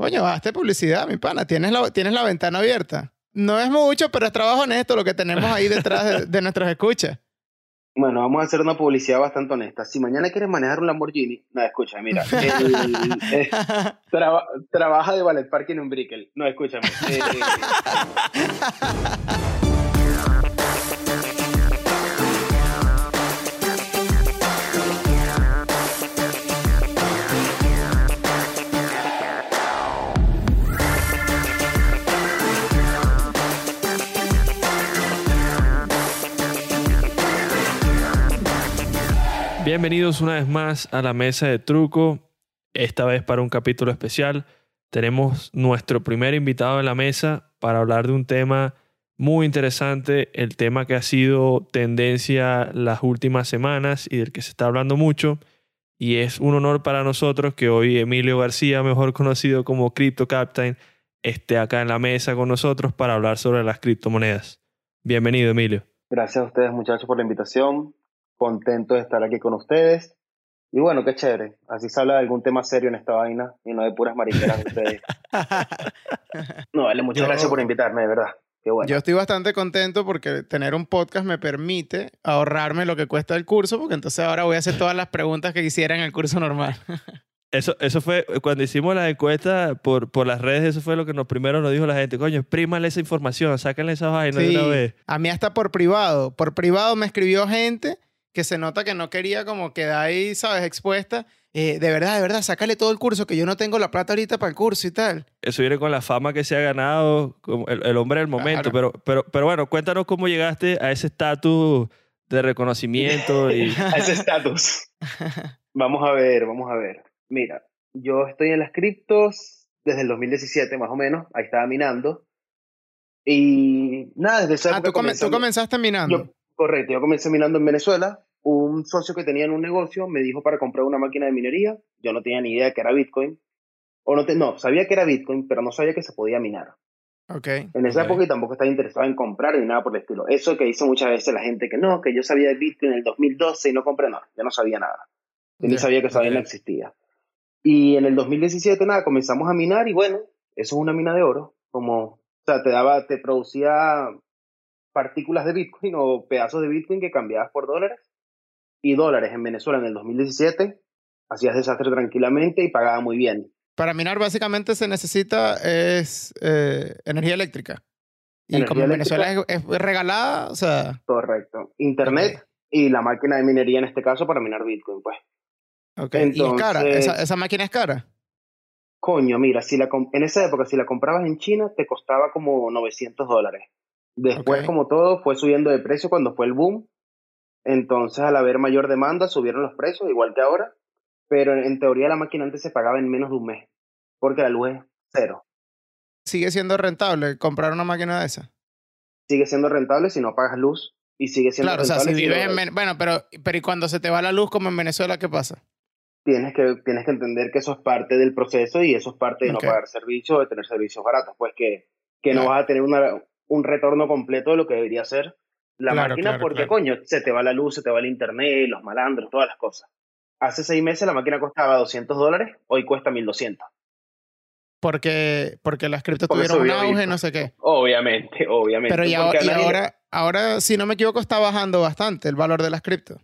Coño, hazte publicidad, mi pana. Tienes la, tienes la ventana abierta. No es mucho, pero es trabajo honesto lo que tenemos ahí detrás de, de nuestras escuchas. Bueno, vamos a hacer una publicidad bastante honesta. Si mañana quieres manejar un Lamborghini, no, escucha, mira, el- eh, traba- trabaja de valet parking en un Brickell. No, escúchame. eh, Bienvenidos una vez más a la mesa de truco, esta vez para un capítulo especial. Tenemos nuestro primer invitado en la mesa para hablar de un tema muy interesante, el tema que ha sido tendencia las últimas semanas y del que se está hablando mucho. Y es un honor para nosotros que hoy Emilio García, mejor conocido como Crypto Captain, esté acá en la mesa con nosotros para hablar sobre las criptomonedas. Bienvenido, Emilio. gracias a ustedes, muchachos, por la invitación. Contento de estar aquí con ustedes. Y bueno, qué chévere. Así se habla de algún tema serio en esta vaina y no de puras mariqueras de ustedes. No, vale, muchas Yo- gracias por invitarme, de verdad. Qué bueno. Yo estoy bastante contento porque tener un podcast me permite ahorrarme lo que cuesta el curso, porque entonces ahora voy a hacer todas las preguntas que quisiera en el curso normal. Eso, eso fue, cuando hicimos la encuesta por, por las redes, eso fue lo que nos primero nos dijo la gente. Coño, exprímale esa información, sáquenle esa vaina de una vez. a mí hasta por privado. Por privado me escribió gente que se nota que no quería como quedar ahí, ¿sabes? Expuesta. Eh, de verdad, de verdad, sácale todo el curso, que yo no tengo la plata ahorita para el curso y tal. Eso viene con la fama que se ha ganado, como el, el hombre del momento. Pero, pero, pero bueno, cuéntanos cómo llegaste a ese estatus de reconocimiento y... a ese estatus. Vamos a ver, vamos a ver. Mira, yo estoy en las criptos desde el 2017 más o menos, ahí estaba minando. Y nada, desde esa Ah, época tú, come- comencé- tú comenzaste minando. Yo, correcto, yo comencé minando en Venezuela. Un socio que tenía en un negocio me dijo para comprar una máquina de minería. Yo no tenía ni idea que era Bitcoin. O no, te, no, sabía que era Bitcoin, pero no sabía que se podía minar. Ok. En esa Ok. época y tampoco estaba interesado en comprar ni nada por el estilo. Eso que dice muchas veces la gente que no, que yo sabía de Bitcoin en el 2012 y no compré nada. Yo no sabía nada. Yo ni Ya, sabía que esa vaina ok. existía. Y en el 2017, nada, comenzamos a minar y bueno, eso es una mina de oro. Como, o sea, te daba, te producía partículas de Bitcoin o pedazos de Bitcoin que cambiabas por dólares. Y dólares en Venezuela en el 2017, hacías desastre tranquilamente y pagaba muy bien. Para minar básicamente se necesita es eh, energía eléctrica. Y Energía como eléctrica. Venezuela es, es regalada, o sea, Correcto. Internet y la máquina de minería en este caso para minar Bitcoin, pues. ok. y es cara, Entonces- esa, esa máquina es cara. Coño, mira, si la en esa época, si la comprabas en China, te costaba como 900 dólares. Después, como todo, fue subiendo de precio cuando fue el boom. Entonces, al haber mayor demanda, subieron los precios, igual que ahora. Pero en, en teoría, la máquina antes se pagaba en menos de un mes, porque la luz es cero. Sigue siendo rentable comprar una máquina de esa. Sigue siendo rentable si no pagas luz, y sigue siendo Claro, o sea, rentable si si vives no- en... Ven- Bueno, pero, pero ¿y cuando se te va la luz como en Venezuela, qué pasa? tienes que, tienes que entender que eso es parte del proceso y eso es parte de no pagar servicios o de tener servicios baratos. Pues que, que no Claro. vas a tener una, un retorno completo de lo que debería ser la Claro, máquina claro, porque, claro. coño, se te va la luz, se te va el internet, los malandros, todas las cosas. Hace seis meses la máquina costaba 200 dólares, hoy cuesta 1200. Porque, porque las criptos Porque tuvieron un auge, no sé qué. Obviamente, obviamente. Pero y, ahora, a y ahora, ahora, si no me equivoco, está bajando bastante el valor de las criptos.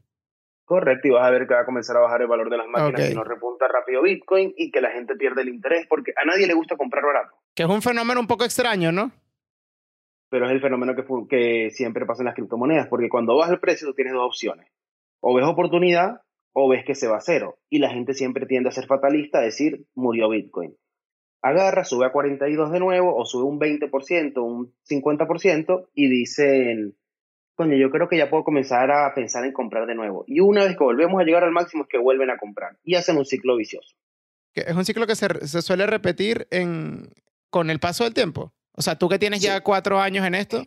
Correcto, y vas a ver que va a comenzar a bajar el valor de las máquinas Ok. si no repunta rápido Bitcoin y que la gente pierde el interés porque a nadie le gusta comprar barato. Que es un fenómeno un poco extraño, ¿no? Pero es el fenómeno que, siempre pasa en las criptomonedas, porque cuando baja el precio tú tienes dos opciones. O ves oportunidad o ves que se va a cero. Y la gente siempre tiende a ser fatalista, a decir, murió Bitcoin. Agarra, sube a 42 de nuevo, o sube un 20%, un 50%, y dicen, coño, yo creo que ya puedo comenzar a pensar en comprar de nuevo. Y una vez que volvemos a llegar al máximo es que vuelven a comprar. Y hacen un ciclo vicioso. Es un ciclo que se, se suele repetir en, con el paso del tiempo. O sea, tú que tienes Sí. ya cuatro años en esto,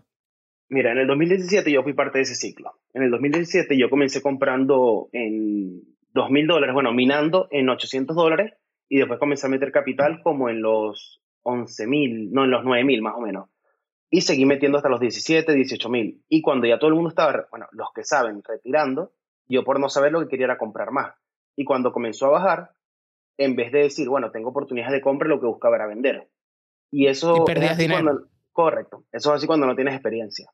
Mira, en el 2017 yo fui parte de ese ciclo. En el 2017 yo comencé comprando en 2.000 dólares, bueno, minando en 800 dólares y después comencé a meter capital como en los 11.000, no, en los 9.000 más o menos. Y seguí metiendo hasta los 17, 18.000. Y cuando ya todo el mundo estaba, bueno, los que saben, retirando, yo por no saber lo que quería era comprar más. Y cuando comenzó a bajar, en vez de decir, bueno, tengo oportunidades de compra, lo que buscaba era vender. Y eso... Y perdías es dinero. cuando- correcto. Eso es así cuando no tienes experiencia.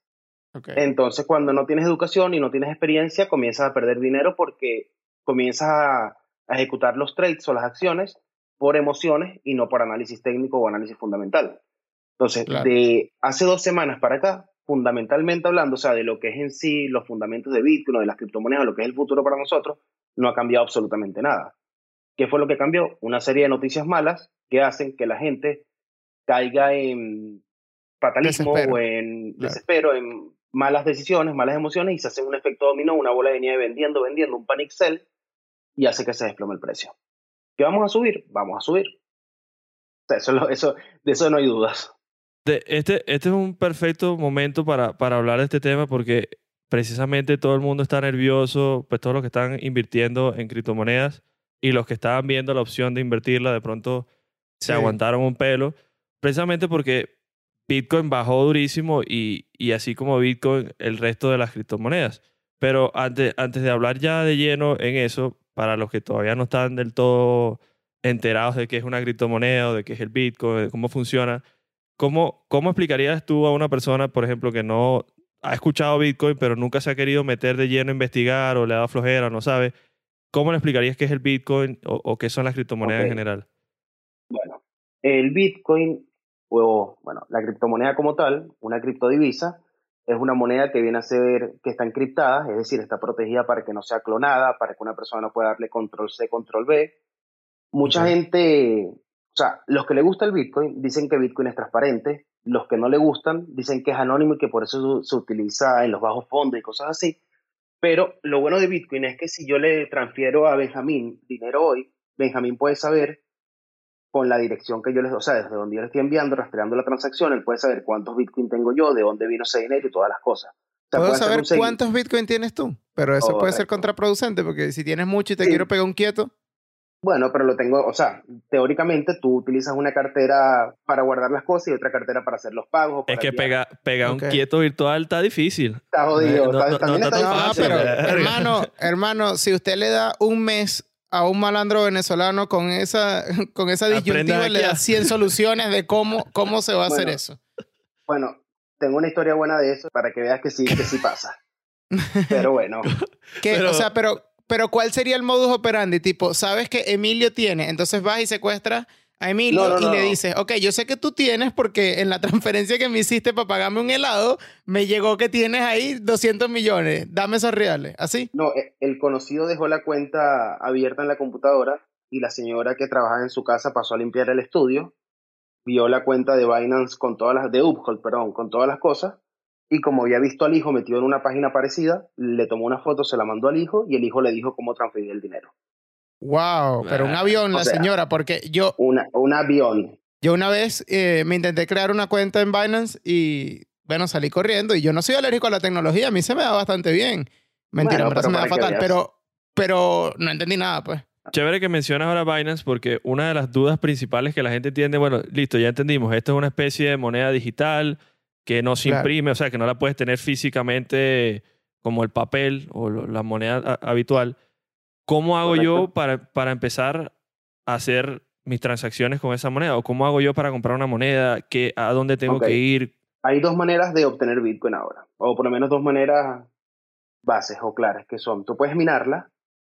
Entonces, cuando no tienes educación y no tienes experiencia, comienzas a perder dinero porque comienzas a, a ejecutar los trades o las acciones por emociones y no por análisis técnico o análisis fundamental. Entonces, Claro. de hace dos semanas para acá, fundamentalmente hablando, o sea, de lo que es en sí los fundamentos de Bitcoin o de las criptomonedas, lo que es el futuro para nosotros, no ha cambiado absolutamente nada. ¿Qué fue lo que cambió? Una serie de noticias malas que hacen que la gente caiga en fatalismo Desespero. o en Claro. desespero, en malas decisiones, malas emociones y se hace un efecto dominó, una bola de nieve vendiendo, vendiendo, un panic sell y hace que se desplome el precio. ¿Qué vamos a subir? Vamos a subir. O sea, eso, es lo- eso, de eso no hay dudas. De- este, este es un perfecto momento para, para hablar de este tema porque precisamente todo el mundo está nervioso, pues todos los que están invirtiendo en criptomonedas y los que estaban viendo la opción de invertirla de pronto se Sí. aguantaron un pelo, precisamente porque Bitcoin bajó durísimo y, y así como Bitcoin, el resto de las criptomonedas. Pero antes, antes de hablar ya de lleno en eso, para los que todavía no están del todo enterados de qué es una criptomoneda o de qué es el Bitcoin, de cómo funciona, ¿cómo, ¿cómo explicarías tú a una persona, por ejemplo, que no ha escuchado Bitcoin pero nunca se ha querido meter de lleno a investigar o le da flojera, no sabe? ¿Cómo le explicarías qué es el Bitcoin o, o qué son las criptomonedas en general? Bueno, el Bitcoin, o bueno, la criptomoneda como tal, una criptodivisa, es una moneda que viene a ser, que está encriptada, es decir, está protegida para que no sea clonada, para que una persona no pueda darle control C, control B. Mucha gente, o sea, los que le gusta el Bitcoin dicen que Bitcoin es transparente, los que no le gustan dicen que es anónimo y que por eso se, se utiliza en los bajos fondos y cosas así. Pero lo bueno de Bitcoin es que si yo le transfiero a Benjamín dinero hoy, Benjamín puede saber con la dirección que yo les, o sea, desde donde yo le estoy enviando, rastreando la transacción, él puede saber cuántos Bitcoin tengo yo, de dónde vino ese dinero y todas las cosas. O sea, Puedo saber cuántos Bitcoin tienes tú, pero eso puede ser contraproducente porque si tienes mucho y te Sí. quiero pegar un quieto, Bueno, pero lo tengo, o sea, teóricamente tú utilizas una cartera para guardar las cosas y otra cartera para hacer los pagos. Es que pega, pegar Ok. un quieto virtual está difícil. Está jodido. No, no, está- no, está fácil, pero hermano, hermano, si usted le da un mes a un malandro venezolano con esa, con esa disyuntiva, le da 100 soluciones de cómo, cómo se va a hacer Bueno. eso. Bueno, tengo una historia buena de eso para que veas que sí, que sí pasa. Pero bueno, Pero- O sea, pero, pero ¿cuál sería el modus operandi? Tipo, sabes que Emilio tiene, entonces vas y secuestras a Emilio No, no, y no, le no. dices, ok, yo sé que tú tienes porque en la transferencia que me hiciste para pagarme un helado, me llegó que tienes ahí 200 millones, dame esos reales, ¿así? no, eh, el conocido dejó la cuenta abierta en la computadora y la señora que trabajaba en su casa pasó a limpiar el estudio, vio la cuenta de Binance con todas las, de Uphold, perdón, con todas las cosas, y como había visto al hijo metido en una página parecida, le tomó una foto, se la mandó al hijo y el hijo le dijo cómo transferir el dinero. Wow, pero un avión o la sea- señora, porque yo, Una, un avión. yo una vez eh, me intenté crear una cuenta en Binance y, bueno, salí corriendo y yo no soy alérgico a la tecnología, a mí se me da bastante bien. Mentira, Bueno, en verdad se pero me da fatal, pero, pero no entendí nada, pues. Chévere que mencionas ahora Binance porque una de las dudas principales que la gente tiene, bueno, listo, ya entendimos, esto es una especie de moneda digital que no se Claro. imprime, o sea, que no la puedes tener físicamente como el papel o la moneda habitual. ¿Cómo hago yo Correcto. para, para empezar a hacer mis transacciones con esa moneda? ¿O cómo hago yo para comprar una moneda? ¿Qué, ¿A dónde tengo Ok. que ir? Hay dos maneras de obtener Bitcoin ahora, o por lo menos dos maneras bases o claras, que son, tú puedes minarla,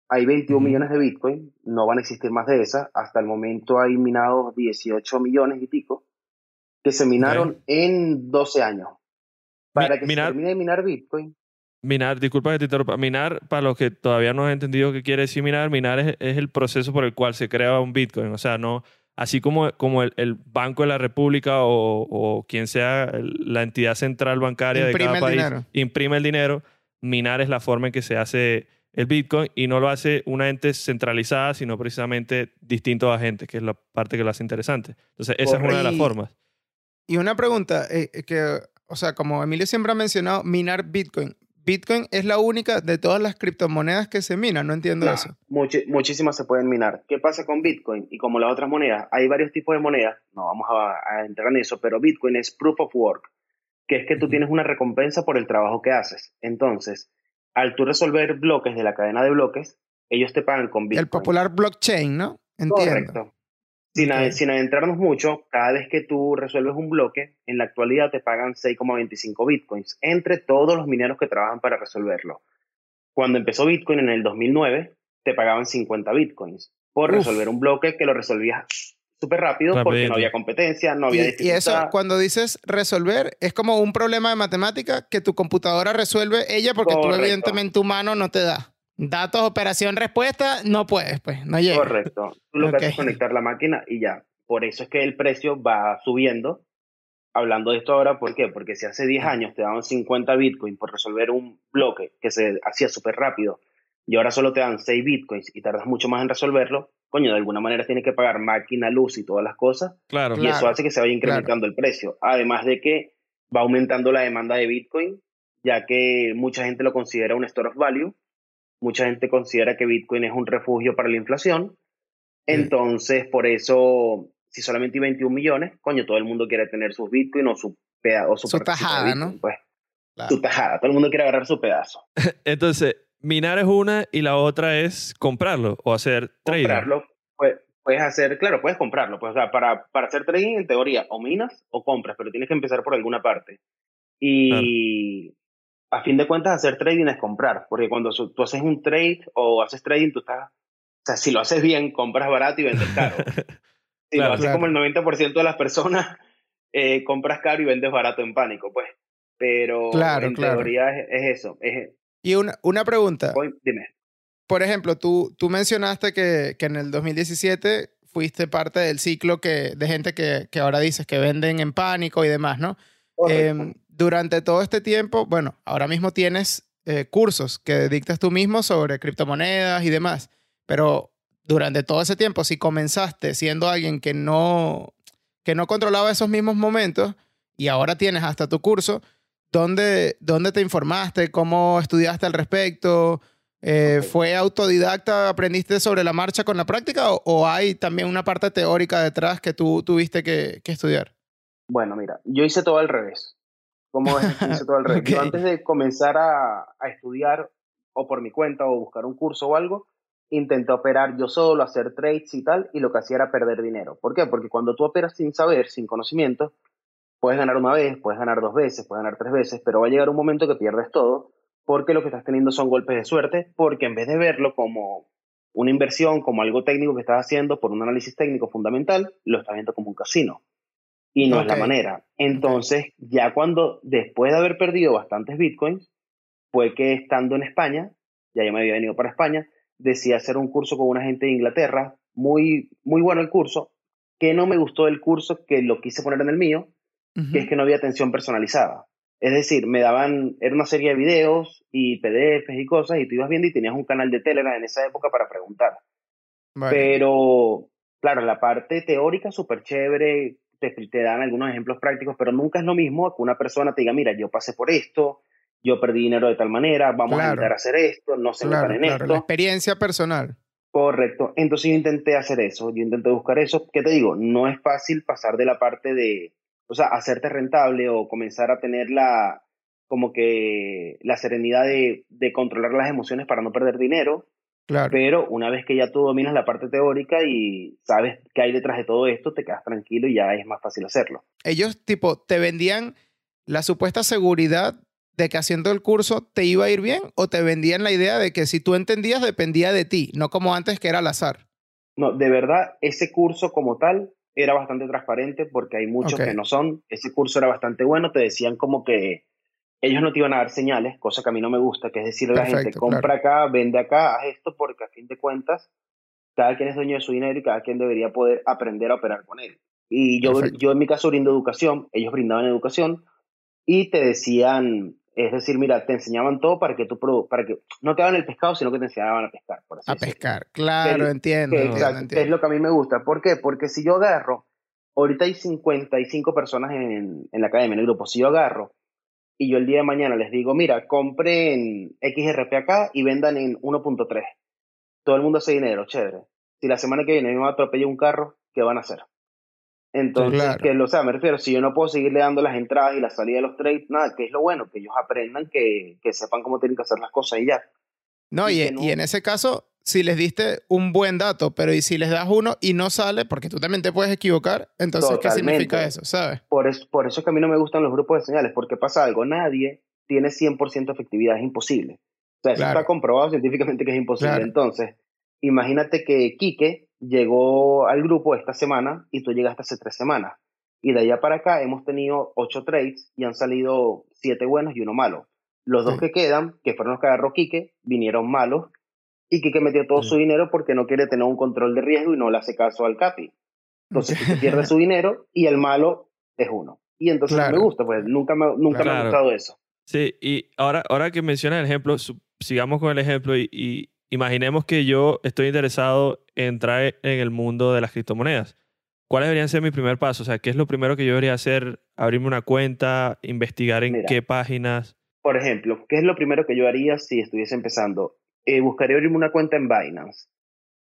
hay 21 Ujú. millones de Bitcoin, no van a existir más de esas, hasta el momento hay minados 18 millones y pico, que se minaron en 12 años. Para Mi- que minar- se termine de minar Bitcoin, Minar, disculpa que te interrumpa. Minar, para los que todavía no han entendido qué quiere decir minar, minar es, es el proceso por el cual se crea un Bitcoin. O sea, no, así como, como el, el Banco de la República o, o quien sea el- la entidad central bancaria Imprime de cada país dinero. imprime el dinero, minar es la forma en que se hace el Bitcoin y no lo hace una ente centralizada, sino precisamente distintos agentes, que es la parte que lo hace interesante. Entonces, esa es una de las formas. Y una pregunta, eh, eh, que, o sea, como Emilio siempre ha mencionado, minar Bitcoin. Bitcoin es la única de todas las criptomonedas que se minan, no entiendo no, eso. muchísimas se pueden minar. ¿Qué pasa con Bitcoin? Y como las otras monedas, hay varios tipos de monedas, no vamos a, a entrar en eso, pero Bitcoin es proof of work, que es que tú tienes una recompensa por el trabajo que haces. Entonces, al tú resolver bloques de la cadena de bloques, ellos te pagan con Bitcoin. El popular blockchain, ¿no? Entiendo. Correcto. Sin, sin adentrarnos mucho, cada vez que tú resuelves un bloque, en la actualidad te pagan 6,25 bitcoins entre todos los mineros que trabajan para resolverlo. Cuando empezó Bitcoin en el 2009, te pagaban 50 bitcoins por Uf. resolver un bloque que lo resolvías súper rápido porque no había competencia, no había Y, y eso, cuando dices resolver, es como un problema de matemática que tu computadora resuelve ella porque tú evidentemente tu mano no te da. Datos, operación, respuesta, no puedes, pues, no llega. Correcto. Tú lo que haces es conectar la máquina y ya. Por eso es que el precio va subiendo. Hablando de esto ahora, ¿por qué? Porque si hace 10 años te daban 50 bitcoins por resolver un bloque que se hacía súper rápido y ahora solo te dan 6 bitcoins y tardas mucho más en resolverlo, coño, de alguna manera tienes que pagar máquina, luz y todas las cosas Claro. y eso hace que se vaya incrementando el precio. Además de que va aumentando la demanda de Bitcoin, ya que mucha gente lo considera un store of value, mucha gente considera que Bitcoin es un refugio para la inflación. Entonces, por eso, si solamente hay 21 millones, coño, todo el mundo quiere tener sus Bitcoin o su, o su, Su tajada, Bitcoin, ¿no? Pues, Claro. su tajada, todo el mundo quiere agarrar su pedazo. Entonces, minar es una y la otra es comprarlo o hacer trading. comprarlo, pues, puedes hacer, claro, puedes comprarlo. Pues, o sea, para, para hacer trading, en teoría, o minas o compras, pero tienes que empezar por alguna parte. Y a fin de cuentas, hacer trading es comprar, porque cuando tú haces un trade o haces trading, tú estás, o sea, si lo haces bien, compras barato y vendes caro. Si Claro, lo haces claro. como el 90% de las personas, eh, compras caro y vendes barato en pánico, pues. Pero Claro, en teoría es, es eso. Es, Y una, una pregunta. voy- dime. Por ejemplo, tú, tú mencionaste que, que en el 2017 fuiste parte del ciclo que, de gente que, que ahora dices que venden en pánico y demás, ¿no? Correcto. Durante todo este tiempo, bueno, ahora mismo tienes eh, cursos que dictas tú mismo sobre criptomonedas y demás, pero durante todo ese tiempo, si comenzaste siendo alguien que no, que no controlaba esos mismos momentos y ahora tienes hasta tu curso, ¿dónde, dónde te informaste? ¿Cómo estudiaste al respecto? Eh, Ok. ¿Fue autodidacta? ¿Aprendiste sobre la marcha con la práctica o, o hay también una parte teórica detrás que tú tuviste que, que estudiar? Bueno, mira, yo hice todo al revés. ¿Cómo es todo? Yo Ok. antes de comenzar a, a estudiar o por mi cuenta o buscar un curso o algo, intenté operar yo solo, hacer trades y tal, y lo que hacía era perder dinero. ¿Por qué? Porque cuando tú operas sin saber, sin conocimiento, puedes ganar una vez, puedes ganar dos veces, puedes ganar tres veces, pero va a llegar un momento que pierdes todo porque lo que estás teniendo son golpes de suerte, porque en vez de verlo como una inversión, como algo técnico que estás haciendo por un análisis técnico fundamental, lo estás viendo como un casino. Y no es la manera. Entonces, ya cuando, después de haber perdido bastantes bitcoins, fue que estando en España, ya yo me había venido para España, decidí hacer un curso con una gente de Inglaterra, muy, muy bueno el curso, que no me gustó el curso, que lo quise poner en el mío, que es que no había atención personalizada. Es decir, me daban, era una serie de videos y PDFs y cosas, y tú ibas viendo y tenías un canal de Telegram en esa época para preguntar. Vale. Pero, claro, la parte teórica súper chévere, te, te dan algunos ejemplos prácticos, pero nunca es lo mismo que una persona te diga, mira, yo pasé por esto, yo perdí dinero de tal manera, vamos a intentar hacer esto, no se Claro, en claro, esto. la experiencia personal. Correcto. Entonces yo intenté hacer eso, yo intenté buscar eso. ¿Qué te digo? No es fácil pasar de la parte de, o sea, hacerte rentable o comenzar a tener la, como que la serenidad de, de controlar las emociones para no perder dinero. Claro. Pero una vez que ya tú dominas la parte teórica y sabes qué hay detrás de todo esto, te quedas tranquilo y ya es más fácil hacerlo. Ellos, tipo, te vendían la supuesta seguridad de que haciendo el curso te iba a ir bien o te vendían la idea de que si tú entendías dependía de ti, no como antes que era al azar. No, de verdad, ese curso como tal era bastante transparente porque hay muchos que no son. Ese curso era bastante bueno, te decían como que ellos no te iban a dar señales, cosa que a mí no me gusta, que es decirle a la gente, Perfecto, compra acá, vende acá, haz esto, porque a fin de cuentas, cada quien es dueño de su dinero y cada quien debería poder aprender a operar con él. Y yo, Perfecto. yo en mi caso brindo educación, ellos brindaban educación y te decían, es decir, mira, te enseñaban todo para que tú, para que no te daban el pescado, sino que te enseñaban a pescar. Por así A pescar. Claro, Que- entiendo. Que, entiendo, exacto, que entiendo. es lo que a mí me gusta. ¿Por qué? Porque si yo agarro, ahorita hay 55 personas en, en la academia, en el grupo, si yo agarro y yo el día de mañana les digo, mira, compren XRP acá y vendan en 1.3, todo el mundo hace dinero, chévere. Si la semana que viene me atropella un carro, ¿qué van a hacer? Entonces, Claro. que, o sea, me refiero, si yo no puedo seguirle dando las entradas y la salida de los trades, nada, que es lo bueno, que ellos aprendan, que, que sepan cómo tienen que hacer las cosas y ya. No, y y, que no- y en ese caso, si les diste un buen dato, pero y si les das uno y no sale, porque tú también te puedes equivocar, entonces, ¿qué significa eso? ¿Sabes? Por eso, por eso es que a mí no me gustan los grupos de señales, porque pasa algo, nadie tiene 100% efectividad, es imposible. O sea, eso está comprobado científicamente que es imposible. Entonces, imagínate que Quique llegó al grupo esta semana y tú llegaste hace tres semanas. Y de allá para acá hemos tenido ocho trades y han salido siete buenos y uno malo. Los dos que quedan, que fueron los que agarró Quique, vinieron malos y Quique metió todo su dinero porque no quiere tener un control de riesgo y no le hace caso al Capi. Entonces pierde su dinero y el malo es uno. Y entonces no me gusta, pues nunca me, nunca me ha gustado eso. Sí, y ahora, ahora que mencionas el ejemplo, sigamos con el ejemplo y, imaginemos que yo estoy interesado en entrar en el mundo de las criptomonedas. ¿Cuáles deberían ser mi primer paso? O sea, ¿qué es lo primero que yo debería hacer? Abrirme una cuenta, investigar en qué páginas. Por ejemplo, ¿qué es lo primero que yo haría si estuviese empezando? Eh, buscaría abrirme una cuenta en Binance.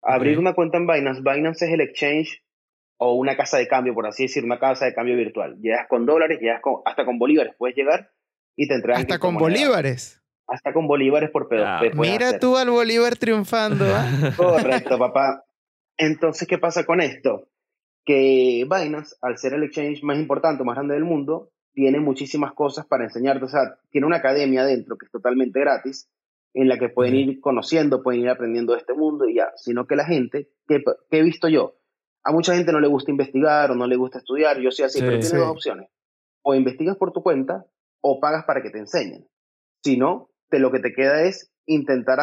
Abrir una cuenta en Binance. Binance es el exchange o una casa de cambio, por así decir, una casa de cambio virtual. Llegas con dólares, llegas hasta con bolívares, puedes llegar y te entregan. Hasta con bolívares. Hasta con bolívares por pedo. mira tú al bolívar triunfando. ¿ah? Correcto, papá. Entonces, ¿qué pasa con esto? Que Binance, al ser el exchange más importante, más grande del mundo, tiene muchísimas cosas para enseñarte. O sea, tiene una academia dentro que es totalmente gratis, en la que pueden ir conociendo, pueden ir aprendiendo de este mundo y ya. Sino que la gente, ¿qué, he visto yo? A mucha gente no le gusta investigar o no le gusta estudiar. Yo soy así, pero tiene dos opciones. O investigas por tu cuenta o pagas para que te enseñen. Si no, te, lo que te queda es intentar,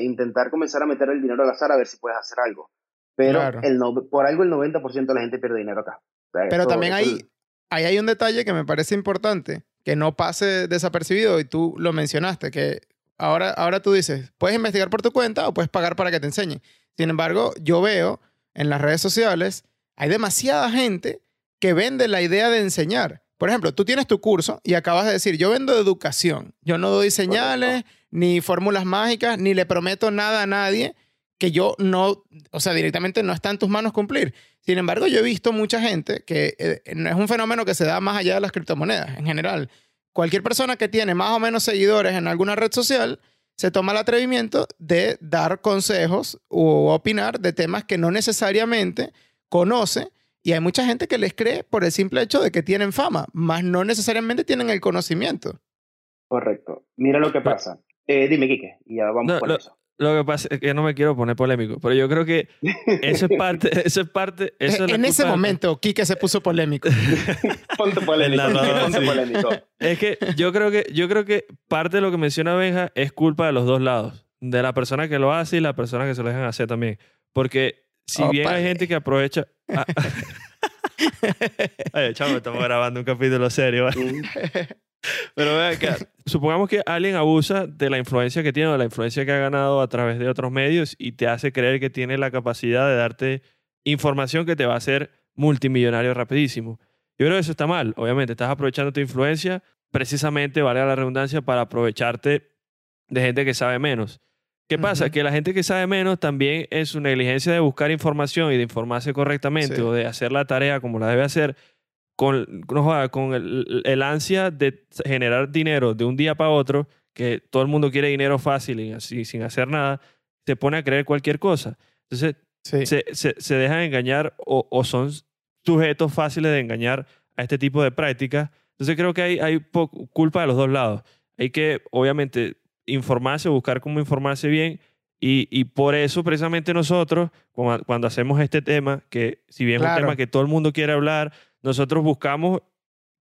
intentar comenzar a meter el dinero al azar a ver si puedes hacer algo. Pero el por algo el 90% de la gente pierde dinero acá. Pero también hay, ahí hay un detalle que me parece importante, que no pase desapercibido y tú lo mencionaste, que ahora, ahora tú dices, puedes investigar por tu cuenta o puedes pagar para que te enseñen. Sin embargo, yo veo en las redes sociales, hay demasiada gente que vende la idea de enseñar. Por ejemplo, tú tienes tu curso y acabas de decir, yo vendo educación, yo no doy señales, ni fórmulas mágicas, ni le prometo nada a nadie que yo no, o sea, directamente no está en tus manos cumplir. Sin embargo, yo he visto mucha gente que eh, no es un fenómeno que se da más allá de las criptomonedas en general. Cualquier persona que tiene más o menos seguidores en alguna red social se toma el atrevimiento de dar consejos o opinar de temas que no necesariamente conoce y hay mucha gente que les cree por el simple hecho de que tienen fama, más no necesariamente tienen el conocimiento. Correcto. Mira lo que pasa. Eh, dime, Quique, y ya vamos por eso. Lo que pasa es que no me quiero poner polémico, pero yo creo que eso es parte, eso es parte, eso En ese momento, Quique se puso polémico. ponte polémico, ponte polémico. Es que yo creo que, yo creo que parte de lo que menciona Benja es culpa de los dos lados, de la persona que lo hace y la persona que se lo dejan hacer también, porque si bien hay gente que aprovecha. Ah, Ay, chamo, estamos grabando un capítulo serio. Pero vean que, supongamos que alguien abusa de la influencia que tiene o de la influencia que ha ganado a través de otros medios y te hace creer que tiene la capacidad de darte información que te va a hacer multimillonario rapidísimo. Yo creo que eso está mal. Obviamente, estás aprovechando tu influencia precisamente, valga la redundancia, para aprovecharte de gente que sabe menos. ¿Qué pasa? Que la gente que sabe menos también en su negligencia de buscar información y de informarse correctamente o de hacer la tarea como la debe hacer, con, con el, ansia de generar dinero de un día para otro, que todo el mundo quiere dinero fácil y así sin hacer nada, se pone a creer cualquier cosa. Entonces, se, se, se, dejan engañar o, o, son sujetos fáciles de engañar a este tipo de prácticas. Entonces, creo que hay, hay culpa de los dos lados. Hay que, obviamente, informarse, buscar cómo informarse bien. Y, y por eso precisamente nosotros, cuando, hacemos este tema, que si bien es un tema que todo el mundo quiere hablar, nosotros buscamos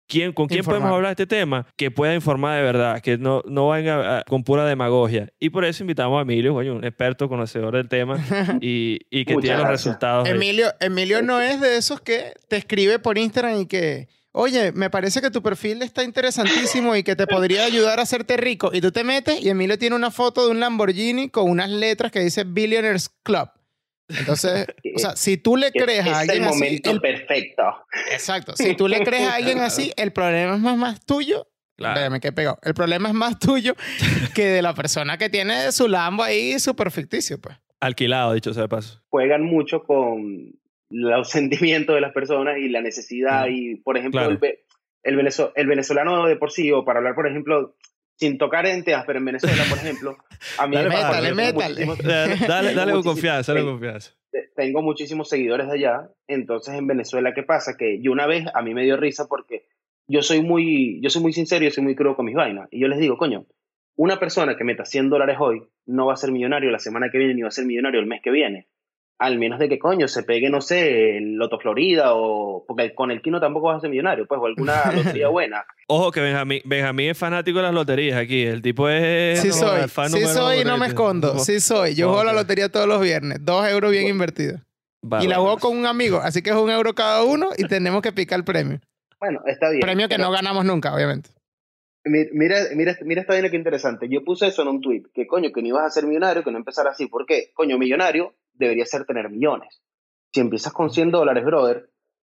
quién, con quién podemos hablar de este tema que pueda informar de verdad, que no, no venga con pura demagogia. Y por eso invitamos a Emilio, un experto conocedor del tema y, y que tiene los resultados. Emilio, Emilio no es de esos que te escribe por Instagram y que oye, me parece que tu perfil está interesantísimo y que te podría ayudar a hacerte rico. Y tú te metes y Emilio tiene una foto de un Lamborghini con unas letras que dice Billionaires Club. Entonces, o sea, si tú le crees a alguien así... Es el momento perfecto. Exacto. Si tú le crees a alguien así, el problema es más, más tuyo. Claro. me quedé pegado. El problema es más tuyo que de la persona que tiene su Lambo ahí súper ficticio, pues. Alquilado, dicho sea de paso. Juegan mucho con los sentimientos de las personas y la necesidad. Y, por ejemplo, el, el, venezolano de por sí, o para hablar, por ejemplo, sin tocar en teas, pero en Venezuela, por ejemplo, A mí Dale, me pasa, tengo métale. Dale, dale, dale con confianza, dale con confianza. te- tengo muchísimos seguidores de allá. Entonces, en Venezuela, ¿qué pasa? Que yo una vez, a mí me dio risa porque yo soy muy, yo soy muy sincero, yo soy muy crudo con mis vainas. Y yo les digo, coño, una persona que meta 100 dólares hoy no va a ser millonario la semana que viene ni va a ser millonario el mes que viene. Al menos de que, coño, se pegue, no sé, el Loto Florida o... Porque con el Kino tampoco vas a ser millonario, pues, o alguna lotería buena. Ojo que Benjamín, Benjamín es fanático de las loterías aquí. El tipo es... Sí no, soy, el fan sí soy y no me escondo. Sí soy. Yo juego la lotería todos los viernes. Dos euros bien invertidos. Y la juego con un amigo, así que es un euro cada uno y tenemos que picar el premio. Bueno, está bien. Premio que pero- no ganamos nunca, obviamente. Mi- Mira, mira, mira esta vaina que interesante. Yo puse eso en un tweet, que coño, que no ibas a ser millonario, que no empezar así. ¿Por qué? Coño, millonario debería ser tener millones. Si empiezas con 100 dólares, brother,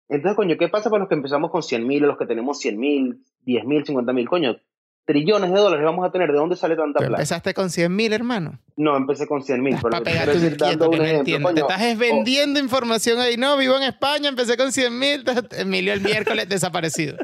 entonces, coño, ¿qué pasa para los que empezamos con 100 mil o los que tenemos 100 mil, 10 mil, 50 mil? Coño, trillones de dólares vamos a tener. ¿De dónde sale tanta plata? empezaste con 100 mil, hermano. No, empecé con 100 mil. Para pegarte un quieto que no entiendo. Te estás es vendiendo información ahí. No, vivo en España, empecé con 100 mil. Emilio el miércoles desaparecido.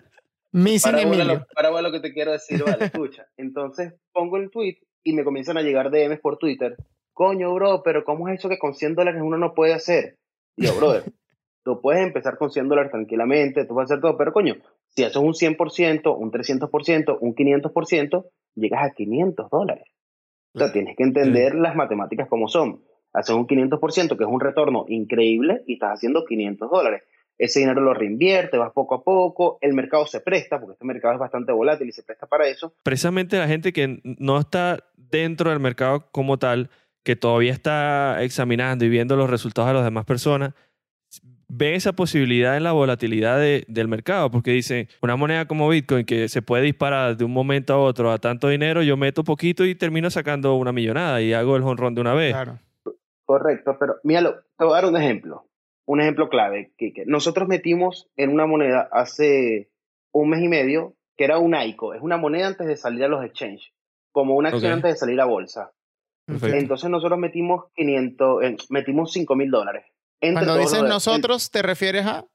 Missing para Emilio. lo, para lo que te quiero decir, vale, escucha. Entonces pongo el tweet y me comienzan a llegar DMs por Twitter. Coño, bro, pero ¿cómo es eso que con 100 dólares uno no puede hacer? Y yo, brother, tú puedes empezar con 100 dólares tranquilamente, tú puedes hacer todo, pero coño, si haces un 100%, un 300%, un 500%, llegas a 500 dólares. O sea, tienes que entender las matemáticas como son. Haces un 500%, que es un retorno increíble, y estás haciendo 500 dólares ese dinero lo reinvierte, vas poco a poco, el mercado se presta, porque este mercado es bastante volátil y se presta para eso. Precisamente la gente que no está dentro del mercado como tal, que todavía está examinando y viendo los resultados de las demás personas, ve esa posibilidad en la volatilidad de- del mercado, porque dicen, una moneda como Bitcoin que se puede disparar de un momento a otro a tanto dinero, yo meto poquito y termino sacando una millonada y hago el honrón de una vez. Claro. Correcto, pero míralo, te voy a dar un ejemplo, un ejemplo clave. Que, que nosotros metimos en una moneda hace un mes y medio, que era un ICO, es una moneda antes de salir a los exchanges, como una acción antes de salir a bolsa. Perfecto. Entonces nosotros metimos 500, eh, metimos 5 mil dólares. Cuando dices nosotros, ¿te refieres a?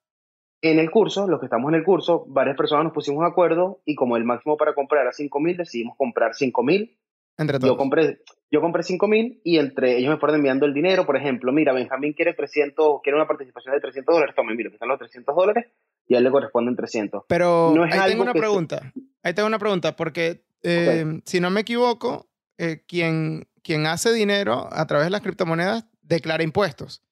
En el curso, los que estamos en el curso, varias personas nos pusimos de acuerdo y como el máximo para comprar era 5 mil, decidimos comprar 5 mil. Entre todos. Yo compré, yo compré 5 mil y entre ellos me fueron enviando el dinero. Por ejemplo, mira, Benjamín quiere 300, quiere una participación de 300 dólares. Toma, mira, aquí están los 300 dólares y a él le corresponden 300. Pero No es ahí tengo una que se- pregunta. Ahí tengo una pregunta, porque eh, si no me equivoco, eh, quien, quien hace dinero a través de las criptomonedas declara impuestos.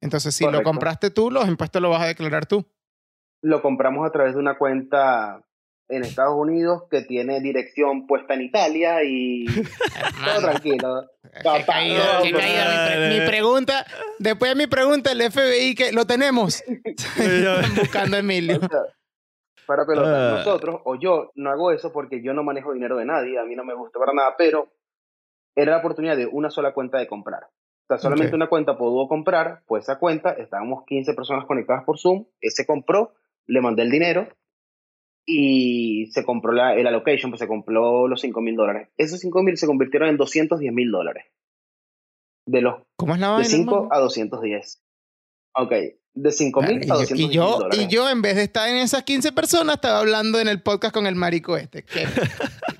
Entonces, si lo compraste tú, los impuestos los vas a declarar tú. Lo compramos a través de una cuenta en Estados Unidos que tiene dirección puesta en Italia y todo tranquilo. No, qué no, caída. Mi, pre- mi pregunta, después de mi pregunta, el FBI, que lo tenemos. Están buscando a Emilio. O sea, para pelota. Ah. Nosotros, o yo, no hago eso porque yo no manejo dinero de nadie, a mí no me gusta para nada, pero era la oportunidad de una sola cuenta de comprar. O sea, solamente Ok. una cuenta pudo comprar, pues esa cuenta, estábamos 15 personas conectadas por Zoom, ese compró, le mandé el dinero y se compró la, el allocation, pues se compró los 5 mil dólares. Esos 5 mil se convirtieron en 210 mil dólares. De los ¿Cómo es la de vaina? 5 hermano? a 210. Ok, de 5 mil Y a yo- 210 y yo, dólares. y yo, en vez de estar en esas 15 personas, estaba hablando en el podcast con el marico este.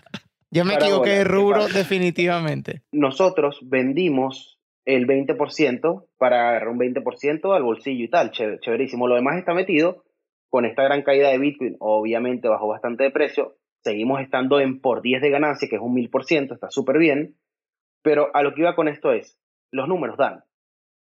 Yo me equivoqué de rubro definitivamente. nosotros vendimos el 20% para agarrar un 20% al bolsillo y tal, chéver- chéverísimo. Lo demás está metido con esta gran caída de Bitcoin, obviamente bajó bastante de precio, seguimos estando en por 10 de ganancia, que es un 1000%, está súper bien, pero a lo que iba con esto es, los números dan,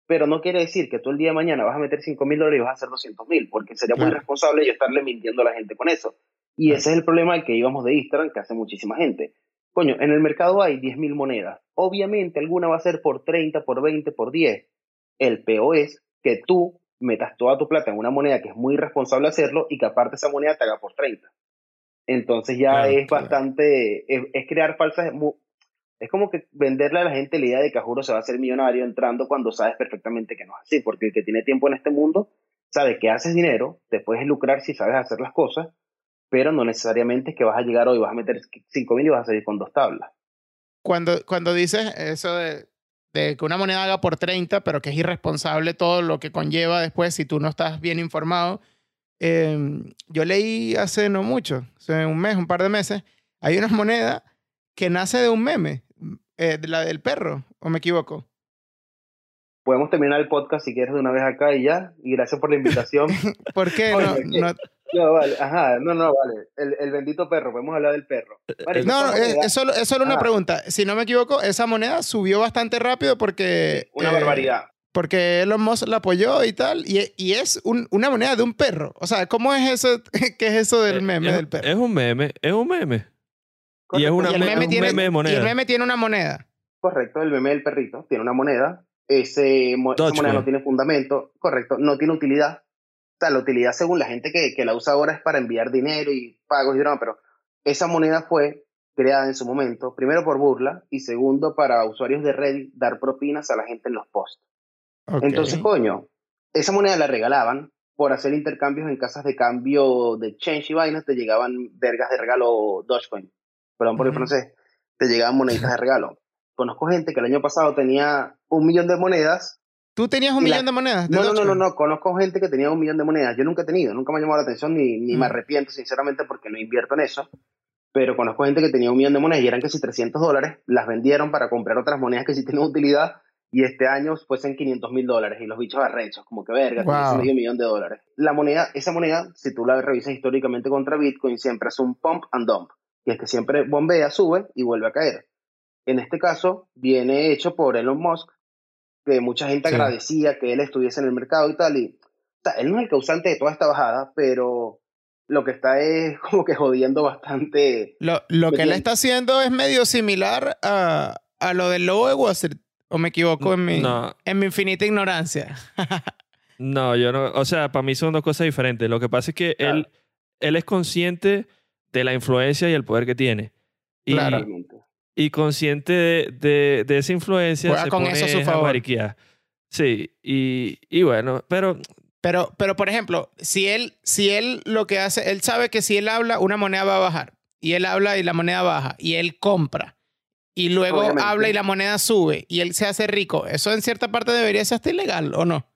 pero no quiere decir que tú el día de mañana vas a meter 5 mil dólares y vas a hacer 200 mil, porque sería muy Claro. irresponsable yo estarle mintiendo a la gente con eso. Y ese es el problema al que íbamos de Instagram, que hace muchísima gente. Coño, en el mercado hay 10.000 monedas. Obviamente alguna va a ser por 30, por 20, por 10. El peor es que tú metas toda tu plata en una moneda que es muy irresponsable hacerlo y que aparte esa moneda te haga por 30. Entonces ya Claro, es claro. bastante, es, es crear falsas, es como que venderle a la gente la idea de que a juro se va a hacer millonario entrando cuando sabes perfectamente que no es así, porque el que tiene tiempo en este mundo sabe que haces dinero, te puedes lucrar si sabes hacer las cosas, pero no necesariamente es que vas a llegar hoy, vas a meter 5 mil y vas a salir con dos tablas. Cuando, cuando dices eso de, de que una moneda haga por 30, pero que es irresponsable todo lo que conlleva después si tú no estás bien informado, eh, yo leí hace no mucho, hace un mes, un par de meses, hay una moneda que nace de un meme. eh, de la del perro, ¿o me equivoco? Podemos terminar el podcast si quieres de una vez acá y ya. Y gracias por la invitación. ¿Por qué? Oye, No, ¿qué? no, no, vale. Ajá, no, no, vale. El, el bendito perro. Podemos hablar del perro. No, esa no, es, moneda, es solo, es solo una pregunta. Si no me equivoco, esa moneda subió bastante rápido porque... Una eh, barbaridad. Porque Elon Musk la apoyó y tal, y, y es un- una moneda de un perro. O sea, ¿cómo es eso? ¿Qué es eso del meme es, del perro? es un meme, es un meme. Y es una y el me- meme, es un tiene, meme de y el moneda. meme tiene una moneda. Correcto, el meme del perrito tiene una moneda. Ese, esa moneda no tiene fundamento. Correcto, no tiene utilidad. Sea, la utilidad según la gente que, que la usa ahora es para enviar dinero y pagos y demás, pero esa moneda fue creada en su momento, primero por burla y segundo para usuarios de Reddit dar propinas a la gente en los posts. Entonces, coño, esa moneda la regalaban por hacer intercambios en casas de cambio de Change y vainas, te llegaban vergas de regalo Dogecoin. Perdón por el francés. Te llegaban moneditas de regalo. Conozco gente que el año pasado tenía un millón de monedas. ¿Tú tenías un la- millón de monedas? de No, no, no, no, no. Conozco gente que tenía un millón de monedas. Yo nunca he tenido, nunca me ha llamado la atención ni, ni Mm. me arrepiento, sinceramente, porque no invierto en eso. Pero conozco gente que tenía un millón de monedas y eran casi 300 dólares. Las vendieron para comprar otras monedas que sí tienen utilidad y este año fuesen 500 mil dólares y los bichos arrechos, como que verga, Wow. wow. medio millón de dólares. La moneda, esa moneda, si tú la revisas históricamente contra Bitcoin, siempre es un pump and dump, y es que siempre bombea, sube y vuelve a caer. En este caso, viene hecho por Elon Musk, que mucha gente Sí. agradecía que él estuviese en el mercado y tal, y o sea, él no es el causante de toda esta bajada, pero lo que está es como que jodiendo bastante. Lo, lo que él está haciendo es medio similar a, a lo del lobo de Wall Street. ¿O me equivoco en mi, No, en mi infinita ignorancia? no, yo no. O sea, para mí son dos cosas diferentes. Lo que pasa es que Claro. él, él es consciente de la influencia y el poder que tiene. Y, Claro. Y consciente de, de, de esa influencia. Juega se con pone eso a su favor. Sí, y, y bueno, pero Pero, pero por ejemplo, si él, si él lo que hace, él sabe que si él habla, una moneda va a bajar. Y él habla y la moneda baja. Y él compra. Y luego Obviamente. habla y la moneda sube. Y él se hace rico. ¿Eso en cierta parte debería ser hasta ilegal o no?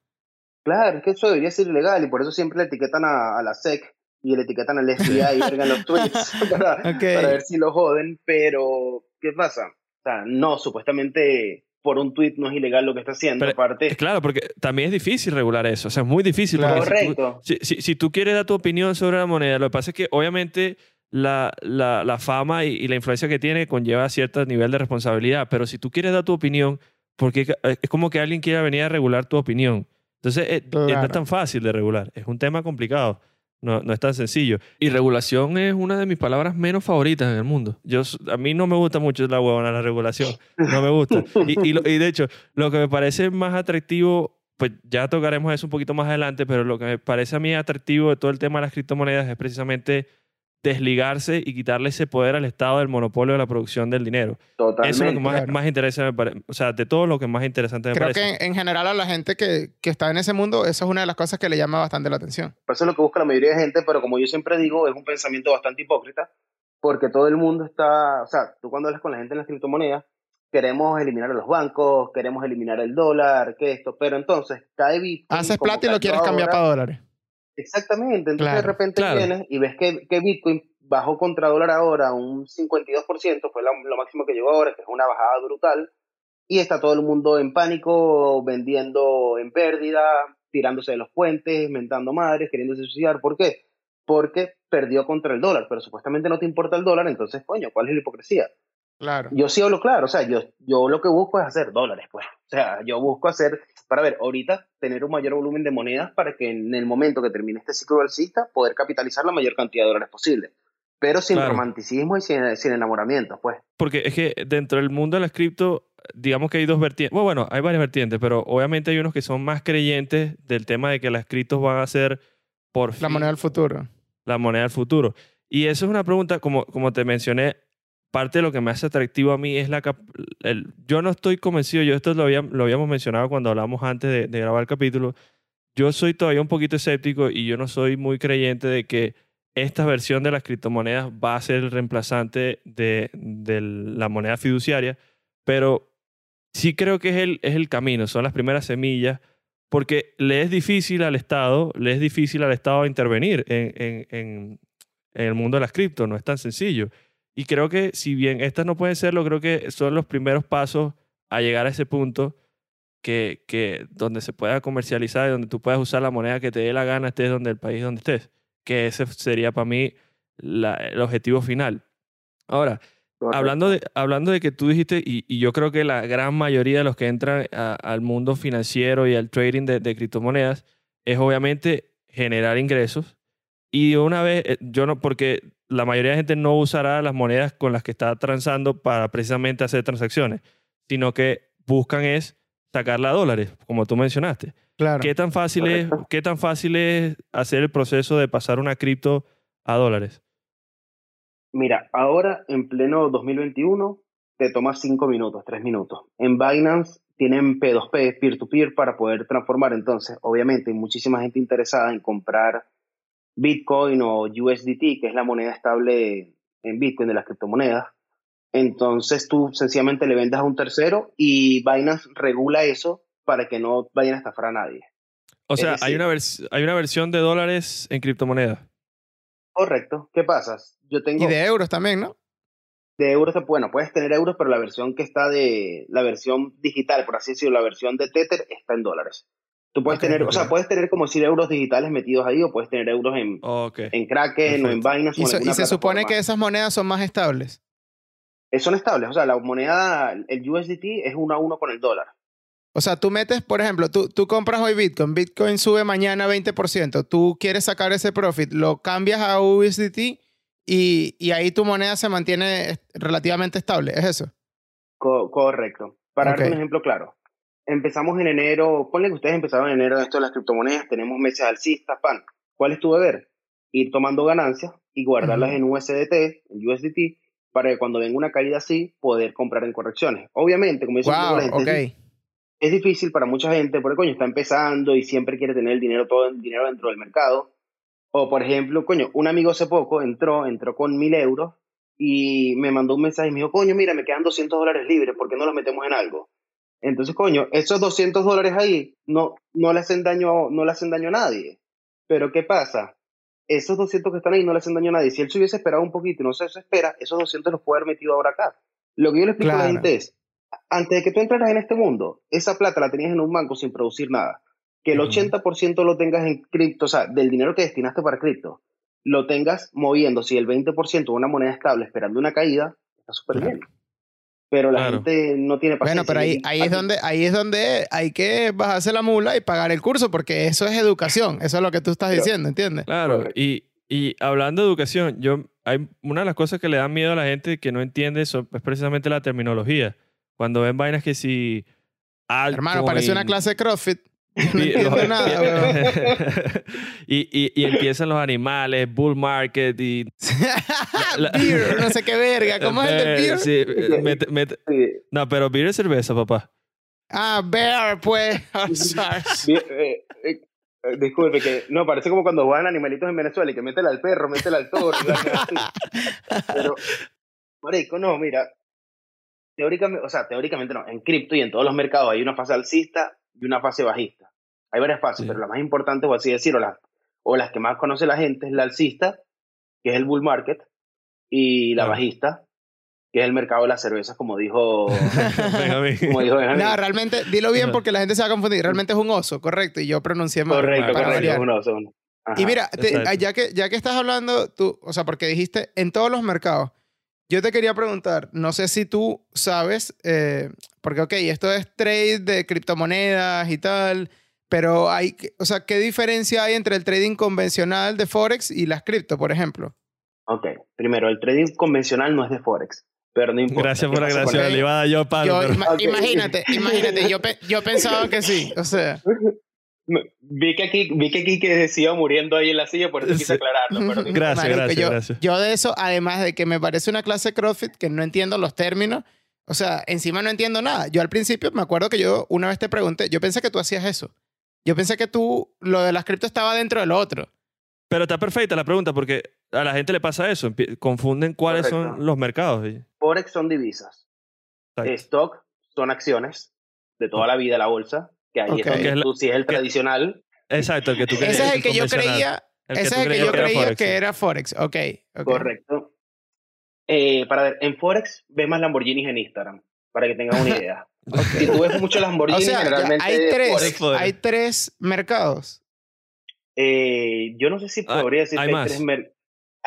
Claro, es que eso debería ser ilegal y por eso siempre le etiquetan a, a la SEC y le etiquetan al FBI y vergan los tweets para ver si lo joden, pero ¿qué pasa? O sea, no, supuestamente por un tweet no es ilegal lo que está haciendo, Pero, aparte. claro, porque también es difícil regular eso. O sea, es muy difícil. Claro. porque si tú- Correcto. Si, si- si tú quieres dar tu opinión sobre la moneda, lo que pasa es que obviamente la, la- la fama y, y la influencia que tiene conlleva cierto nivel de responsabilidad, pero si tú quieres dar tu opinión, porque es como que alguien quiera venir a regular tu opinión. Entonces, eh, eh, no es tan fácil de regular, es un tema complicado. No, no es tan sencillo. Y regulación es una de mis palabras menos favoritas en el mundo. Yo, a mí no me gusta mucho la huevona, la regulación. No me gusta. Y, y de hecho, lo que me parece más atractivo, pues ya tocaremos eso un poquito más adelante, pero lo que me parece a mí atractivo de todo el tema de las criptomonedas es precisamente desligarse y quitarle ese poder al Estado del monopolio de la producción del dinero. Totalmente. Eso es lo que más, claro. más interesa me parece. O sea, de todo lo que más interesante me Creo parece. que en, en general a la gente que, que está en ese mundo, eso es una de las cosas que le llama bastante la atención. Eso es lo que busca la mayoría de gente, pero como yo siempre digo, es un pensamiento bastante hipócrita, porque todo el mundo está, o sea, tú cuando hablas con la gente en las criptomonedas, queremos eliminar a los bancos, queremos eliminar el dólar, que esto, pero entonces cae Bitcoin. Haces plata y lo quieres cambiar ahora, para dólares. Exactamente, entonces Claro, de repente claro. vienes y ves que, que Bitcoin bajó contra dólar ahora un 52%, fue la- lo máximo que llegó ahora, que es una bajada brutal, y está todo el mundo en pánico, vendiendo en pérdida, tirándose de los puentes, mentando madres, queriéndose suicidar. ¿Por qué? Porque perdió contra el dólar, pero supuestamente no te importa el dólar, entonces, coño, ¿cuál es la hipocresía? Claro. Yo sí hablo claro, o sea, yo, yo lo que busco es hacer dólares, pues. O sea, yo busco hacer, para ver, ahorita tener un mayor volumen de monedas para que en el momento que termine este ciclo alcista, poder capitalizar la mayor cantidad de dólares posible. Pero sin Claro. romanticismo y sin, sin enamoramiento, pues. Porque es que dentro del mundo de las cripto, digamos que hay dos vertientes. Bueno, bueno, hay varias vertientes, pero obviamente hay unos que son más creyentes del tema de que las criptos van a ser por fin La moneda del futuro. la moneda del futuro. Y eso es una pregunta, como, como te mencioné, parte de lo que me hace atractivo a mí es la... el- yo no estoy convencido, yo esto lo, había- lo habíamos mencionado cuando hablamos antes de, grabar el capítulo, yo soy todavía un poquito escéptico y yo no soy muy creyente de que esta versión de las criptomonedas va a ser el reemplazante de, la moneda fiduciaria, pero sí creo que es el, camino, son las primeras semillas, porque le es difícil al Estado, le es difícil al Estado intervenir en, en- en- en el mundo de las cripto, no es tan sencillo. Y creo que si bien estas no pueden serlo, creo que son los primeros pasos a llegar a ese punto que, que donde se pueda comercializar y donde tú puedas usar la moneda que te dé la gana, estés donde el país donde estés. Que ese sería para mí la, el objetivo final. Ahora, hablando de, hablando de que tú dijiste, y, y, yo creo que la gran mayoría de los que entran a, al mundo financiero y al trading de, de, criptomonedas es obviamente generar ingresos. Y una vez, eh, yo no, porque la mayoría de gente no usará las monedas con las que está transando para precisamente hacer transacciones, sino que buscan es sacarla a dólares, como tú mencionaste. Claro. ¿Qué tan fácil, es, ¿Qué tan fácil es hacer el proceso de pasar una cripto a dólares? Mira, ahora en pleno 2021 te toma 5 minutos, 3 minutos. En Binance tienen P2P, peer-to-peer, para poder transformar. Entonces, obviamente, hay muchísima gente interesada en comprar Bitcoin o USDT, que es la moneda estable en Bitcoin de las criptomonedas. Entonces tú sencillamente le vendes a un tercero y Binance regula eso para que no vayan a estafar a nadie. O sea, decir, hay, una hay una versión de dólares en criptomonedas. Correcto. ¿Qué pasa? Yo tengo... Y de euros también, ¿no? De euros, bueno, puedes tener euros, pero la versión que está de la versión digital, por así decirlo, la versión de Tether está en dólares. Tú puedes okay, tener, okay. o sea, puedes tener como decir euros digitales metidos ahí o puedes tener euros en, okay. en Kraken Perfecto. o en Binance. Y, o en y se supone que esas monedas son más estables. Eh, son estables, o sea, la moneda, el USDT es uno a uno con el dólar. O sea, tú metes, por ejemplo, tú, tú compras hoy Bitcoin, Bitcoin sube mañana 20%, tú quieres sacar ese profit, lo cambias a USDT y, y ahí tu moneda se mantiene relativamente estable, ¿es eso? Co correcto. Para okay. dar un ejemplo claro, empezamos en enero, ponle que ustedes empezaron en enero esto de las criptomonedas, tenemos meses alcistas, pan. ¿Cuál es tu deber? Ir tomando ganancias y guardarlas uh -huh. en USDT, en USDT, para que cuando venga una caída así, poder comprar en correcciones. Obviamente, como dice wow, la gente, okay. es, es, difícil para mucha gente, porque coño, está empezando y siempre quiere tener el dinero, todo el dinero dentro del mercado. O, por ejemplo, coño, un amigo hace poco entró, entró con mil euros y me mandó un mensaje y me dijo, coño, mira, me quedan 200 dólares libres, ¿por qué no los metemos en algo? Entonces, coño, esos 200 dólares ahí no, no, le hacen daño, no le hacen daño a nadie. Pero, ¿qué pasa? Esos 200 que están ahí no le hacen daño a nadie. Si él se hubiese esperado un poquito y no se espera, esos 200 los puede haber metido ahora acá. Lo que yo le explico claro. a la gente es, antes de que tú entraras en este mundo, esa plata la tenías en un banco sin producir nada. Que el 80% lo tengas en cripto, o sea, del dinero que destinaste para cripto, lo tengas moviendo, si el 20% una moneda estable esperando una caída, está súper claro. bien pero la claro. gente no tiene paciencia. Bueno, pero ahí, ahí, es donde, ahí es donde hay que bajarse la mula y pagar el curso, porque eso es educación, eso es lo que tú estás diciendo, ¿entiendes? Claro, y, y hablando de educación, yo, hay una de las cosas que le dan miedo a la gente que no entiende eso es precisamente la terminología. Cuando ven vainas que si... Hermano, parece una clase de CrossFit. No entiendo nada, y, y, y, empiezan los animales, bull market y... la, beer, no sé qué verga. ¿Cómo es el de beer? Sí. No, pero beer es cerveza, papá. Ah, bear, pues. eh, eh, disculpe, que no, parece como cuando juegan animalitos en Venezuela y que métela al perro, métela al toro. pero, marico, no, mira. Teóricamente, o sea, teóricamente no. En cripto y en todos los mercados hay una fase alcista y una fase bajista. Hay varias fases, sí. pero la más importante, o así decirlo, la, o las que más conoce la gente, es la alcista, que es el bull market, y la claro. bajista, que es el mercado de las cervezas, como dijo, como dijo No, realmente, dilo bien porque la gente se va a confundir. Realmente es un oso, correcto, y yo pronuncié mal. Correcto, para correcto, es un oso. Ajá, y mira, te, ya, que, ya que estás hablando, tú, o sea, porque dijiste en todos los mercados, yo te quería preguntar, no sé si tú sabes, eh, porque ok, esto es trade de criptomonedas y tal, pero hay, o sea, ¿qué diferencia hay entre el trading convencional de Forex y las cripto, por ejemplo? Ok, primero, el trading convencional no es de Forex, pero no importa. Gracias por la gracia, le iba a dar yo palo. Yo, pero... okay. Imagínate, imagínate, yo, pe yo pensaba que sí, o sea... Vi que aquí, vi que aquí que se iba muriendo ahí en la silla, por eso quise aclararlo. Pero gracias, Marico, gracias, yo, gracias. Yo de eso, además de que me parece una clase CrossFit que no entiendo los términos, o sea, encima no entiendo nada. Yo al principio me acuerdo que yo una vez te pregunté, yo pensé que tú hacías eso. Yo pensé que tú, lo de las cripto estaba dentro de lo otro. Pero está perfecta la pregunta porque a la gente le pasa eso. Confunden cuáles Correcto. son los mercados. Forex son divisas. Stock son acciones de toda la vida la bolsa que ahí okay. es, tú, si es el tradicional. Exacto, el que tú Ese es el que yo creía. El ese es el que yo creía que era Forex. Que era Forex. Ok. okay. Correcto. Eh, para ver, en Forex ves más Lamborghinis en Instagram, para que tengas una idea. Si tú ves mucho O Lamborghini, sea, ya generalmente hay tres, Forex. Forex. hay tres mercados. Eh, yo no sé si Ah, podría decir hay que hay más. tres mer-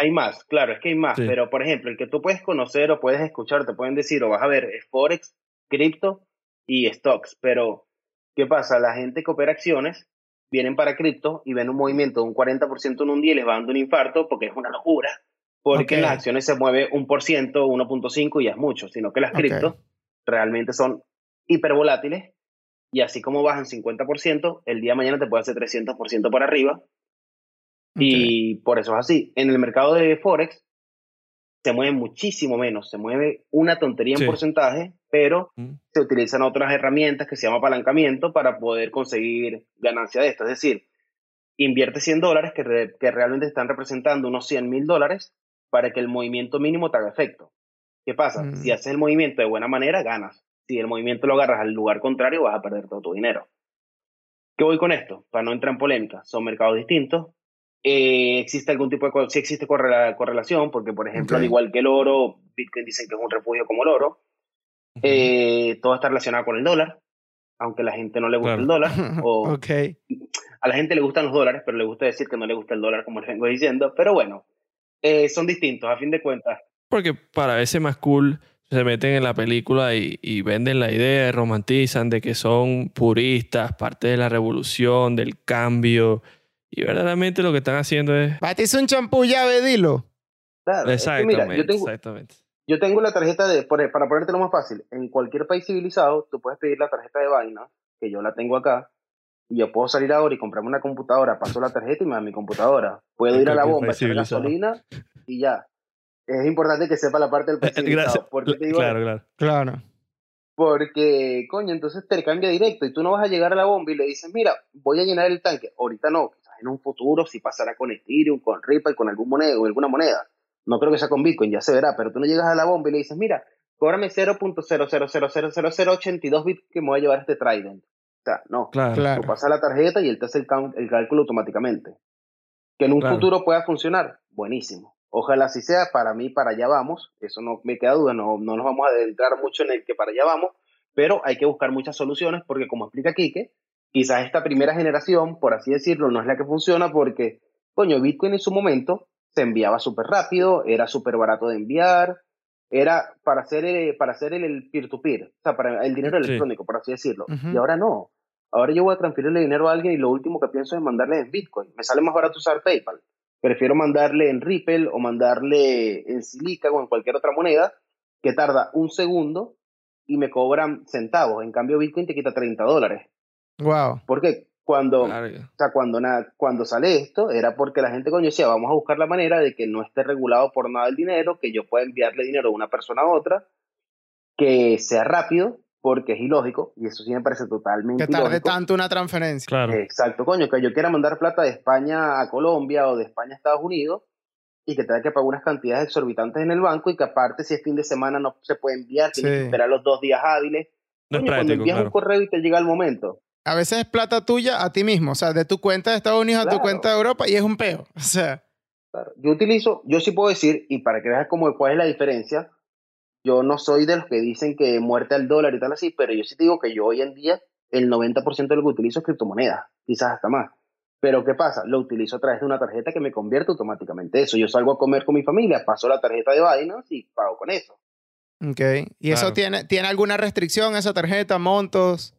Hay más, claro, es que hay más, Sí. pero por ejemplo, el que tú puedes conocer o puedes escuchar, te pueden decir o vas a ver es Forex, cripto y stocks, pero ¿qué pasa? La gente que opera acciones vienen para cripto y ven un movimiento de un 40% en un día y les va dando un infarto porque es una locura, porque en las acciones se mueve un por ciento, 1.5 y ya es mucho, sino que las Ok. criptos realmente son hipervolátiles y así como bajan 50%, el día de mañana te puede hacer 300% por arriba y por eso es así. En el mercado de Forex se mueve muchísimo menos, se mueve una tontería en Sí. porcentaje, pero Mm. se utilizan otras herramientas que se llama apalancamiento para poder conseguir ganancia de esto. Es decir, invierte 100 dólares que, re- que realmente están representando unos 100 mil dólares para que el movimiento mínimo te haga efecto. ¿Qué pasa? Mm. Si haces el movimiento de buena manera, ganas. Si el movimiento lo agarras al lugar contrario, vas a perder todo tu dinero. ¿Qué voy con esto? Para no entrar en polémica. Son mercados distintos. Eh, existe algún tipo de sí existe correla- correlación porque por ejemplo al igual que el oro Bitcoin dicen que es un refugio como el oro eh, todo está relacionado con el dólar aunque a la gente no le gusta Claro. el dólar o a la gente le gustan los dólares pero le gusta decir que no le gusta el dólar como les vengo diciendo pero bueno eh, son distintos a fin de cuentas Porque para verse más cool, se meten en la película y, y venden la idea, romantizan de que son puristas, parte de la revolución, del cambio. Y verdaderamente lo que están haciendo es. Batiste un champú llave, dilo. claro, es que Exactamente, mira, yo tengo, exactamente. Yo tengo la tarjeta de, para ponértelo más fácil, en cualquier país civilizado, tú puedes pedir la tarjeta de vaina, que yo la tengo acá, y yo puedo salir ahora y comprarme una computadora, paso la tarjeta y me da mi computadora. Puedo En ir a la bomba, echar gasolina y ya. Es importante que sepa la parte del país civilizado. Gracias. ¿Por qué te digo Claro, claro. Claro. Porque, coño, entonces te cambia directo y tú no vas a llegar a la bomba y le dices, mira, voy a llenar el tanque. Ahorita no, en un futuro sí pasará con Ethereum, con Ripple, con algún moneda, con alguna moneda. No creo que sea con Bitcoin, ya se verá, pero tú no llegas a la bomba y le dices, mira, cóbrame 0.0000082 bits que me voy a llevar este Trident. O sea, no. Claro. Claro. Tú pasas la tarjeta y él te hace el, cálculo automáticamente. Que en un Claro. futuro pueda funcionar, buenísimo. Ojalá así sea, para mí para allá vamos, eso no me queda duda, no, no nos vamos a adentrar mucho en el que para allá vamos, pero hay que buscar muchas soluciones porque como explica Quique, quizás esta primera generación, por así decirlo, no es la que funciona porque, coño, Bitcoin en su momento se enviaba súper rápido, era súper barato de enviar, era para hacer, el- para hacer el- peer-to-peer, o sea, para el dinero Sí. electrónico, por así decirlo. Y ahora no. Ahora yo voy a transferirle dinero a alguien y lo último que pienso es mandarle en Bitcoin. Me sale más barato usar PayPal. Prefiero mandarle en Ripple o mandarle en Silica o en cualquier otra moneda que tarda un segundo y me cobran centavos. En cambio, Bitcoin te quita 30 dólares. Wow. Porque cuando, Claro. o sea, cuando, na- cuando sale esto, era porque la gente coño decía, vamos a buscar la manera de que no esté regulado por nada el dinero, que yo pueda enviarle dinero de una persona a otra, que sea rápido, porque es ilógico, y eso sí me parece totalmente Que tarde ilógico. tanto una transferencia. Claro. Exacto, coño, que yo quiera mandar plata de España a Colombia o de España a Estados Unidos y que tenga que pagar unas cantidades exorbitantes en el banco y que aparte si es fin de semana no se puede enviar, tienes Sí. que esperar los dos días hábiles. No es Coño, cuando práctico, envías claro. un correo y te llega el momento. A veces es plata tuya a ti mismo, o sea, de tu cuenta de Estados Unidos a tu cuenta de Europa y es un peo. O sea, Claro, Yo utilizo, yo sí puedo decir, y para que veas cómo, cuál es la diferencia, yo no soy de los que dicen que muerte al dólar y tal así, pero yo sí te digo que yo hoy en día el 90% de lo que utilizo es criptomonedas, quizás hasta más. Pero ¿qué pasa? Lo utilizo a través de una tarjeta que me convierte automáticamente eso. Yo salgo a comer con mi familia, paso la tarjeta de Binance y pago con eso. ok. ¿Y eso tiene, tiene alguna restricción, esa tarjeta, montos?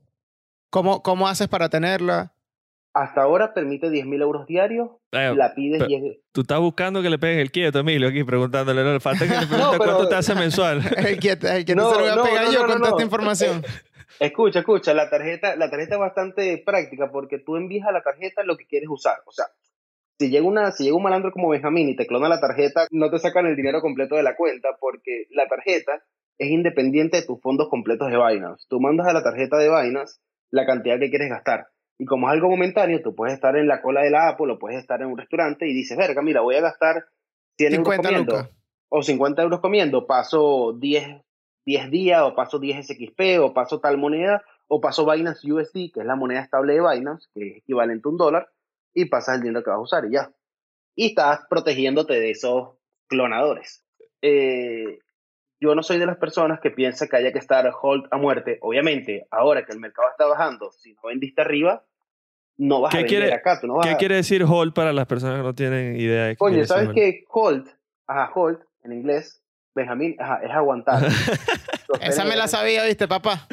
¿Cómo, cómo haces para tenerla? Hasta ahora permite 10 mil euros diarios, Eh, la pides pero- 10 Tú estás buscando que le peguen el quieto, Emilio, aquí preguntándole. No, le falta que le pregunte No, pero- cuánto te hace mensual. El que, el que No, se lo voy a no, pegar no, yo no, con no, toda no. esta información. Escucha, escucha, la tarjeta, la tarjeta es bastante práctica porque tú envías a la tarjeta lo que quieres usar. O sea, si llega, una, si llega un malandro como Benjamín y te clona la tarjeta, no te sacan el dinero completo de la cuenta porque la tarjeta es independiente de tus fondos completos de Binance. Tú mandas a la tarjeta de Binance la cantidad que quieres gastar. Y como es algo momentáneo, tú puedes estar en la cola de la Apple o puedes estar en un restaurante y dices, verga, mira, voy a gastar 100 euros 50 comiendo lucas. o 50 euros comiendo, paso 10, 10 días, o paso 10 SXP, o paso tal moneda, o paso Binance USD, que es la moneda estable de Binance, que es equivalente a un dólar, y pasas el dinero que vas a usar y ya. Y estás protegiéndote de esos clonadores. eh, yo no soy de las personas que piensa que haya que estar hold a muerte. Obviamente, ahora que el mercado está bajando, si no vendiste arriba, no vas a ¿Qué vender quiere- acá. Tú no vas ¿Qué a- quiere decir hold para las personas que no tienen idea de qué decir ¿sabes qué? Hold, ajá, hold, en inglés, Benjamín, ajá, es aguantar. Esa me la sabía, ¿viste, papá?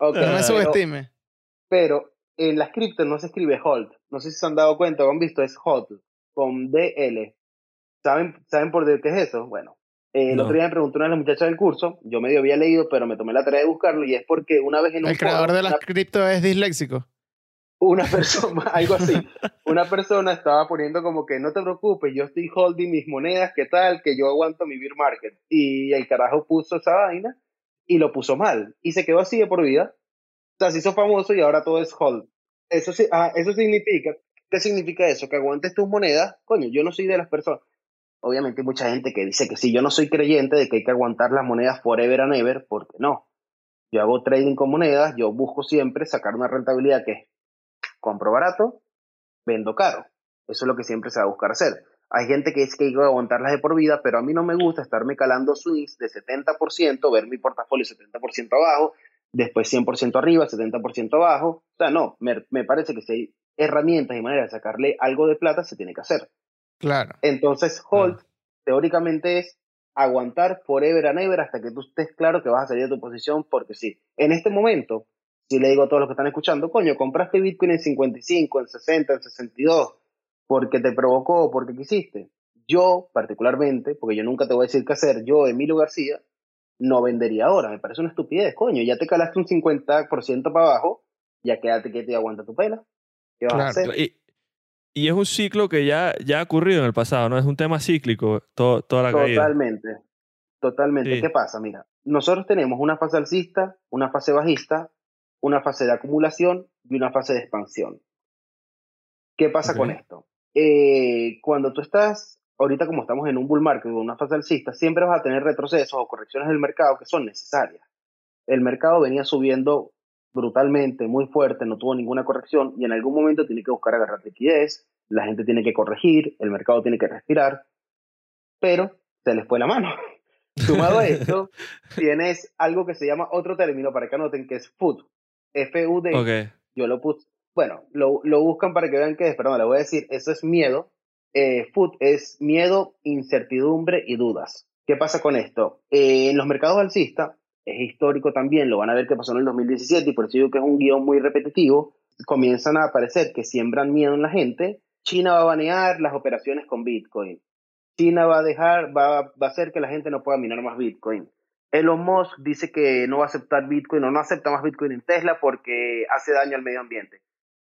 No me Ah, subestime. Pero en las criptos no se escribe hold. No sé si se han dado cuenta o han visto, es hold, con DL. ¿Saben, ¿saben por qué es eso? Bueno, eh, el No. otro día me preguntó una de las muchachas del curso, yo medio había leído, pero me tomé la tarea de buscarlo, y es porque una vez en un El creador foro, de las una, cripto es disléxico. una persona, algo así, una persona estaba poniendo como que no te preocupes, yo estoy holding mis monedas, ¿qué tal? Que yo aguanto mi beer market. Y el carajo puso esa vaina y lo puso mal. Y se quedó así de por vida. O sea, se hizo famoso y ahora todo es hold. Eso, sí, ah, eso significa, ¿qué significa eso? Que aguantes tus monedas. Coño, yo no soy de las personas. Obviamente hay mucha gente que dice que sí, yo no soy creyente de que hay que aguantar las monedas forever and ever, porque no. Yo hago trading con monedas, yo busco siempre sacar una rentabilidad que compro barato, vendo caro. Eso es lo que siempre se va a buscar hacer. Hay gente que dice que hay que aguantarlas de por vida, pero a mí no me gusta estarme calando swings de 70%, ver mi portafolio 70% abajo, después 100% arriba, 70% abajo. O sea, no, me, me parece que si hay herramientas y maneras de sacarle algo de plata, se tiene que hacer. Claro. Entonces, hold, teóricamente es aguantar forever and ever hasta que tú estés claro que vas a salir de tu posición, porque sí, en este momento, si le digo a todos los que están escuchando, coño, compraste Bitcoin en 55, en 60, en 62, porque te provocó, porque quisiste. Yo, particularmente, porque yo nunca te voy a decir qué hacer, yo, Emilio García, no vendería ahora. Me parece una estupidez, coño. Ya te calaste un 50% para abajo, ya quédate quieto y aguanta tu pela. ¿Qué vas a hacer? Y, y es un ciclo que ya, ya ha ocurrido en el pasado, ¿no? Es un tema cíclico, to- toda la caída. Totalmente. Totalmente. Sí. ¿Qué pasa? Mira, nosotros tenemos una fase alcista, una fase bajista, una fase de acumulación y una fase de expansión. ¿Qué pasa con esto? Eh, cuando tú estás, ahorita como estamos en un bull market o una fase alcista, siempre vas a tener retrocesos o correcciones del mercado que son necesarias. El mercado venía subiendo brutalmente, muy fuerte, no tuvo ninguna corrección y en algún momento tiene que buscar agarrar liquidez, la gente tiene que corregir, el mercado tiene que respirar, pero se les fue la mano. Sumado a esto, tienes algo que se llama otro término para que anoten, que es FUD. F-U-D. Ok. Yo lo puse. Bueno, lo, lo buscan para que vean qué es, perdón, le voy a decir, eso es miedo. Eh, FUD es miedo, incertidumbre y dudas. ¿Qué pasa con esto? Eh, en los mercados alcistas, es histórico también, lo van a ver que pasó en el 2017 y por eso digo que es un guion muy repetitivo, comienzan a aparecer que siembran miedo en la gente. China va a banear las operaciones con Bitcoin. China va a dejar, va, va a hacer que la gente no pueda minar más Bitcoin. Elon Musk dice que no va a aceptar Bitcoin o no acepta más Bitcoin en Tesla porque hace daño al medio ambiente.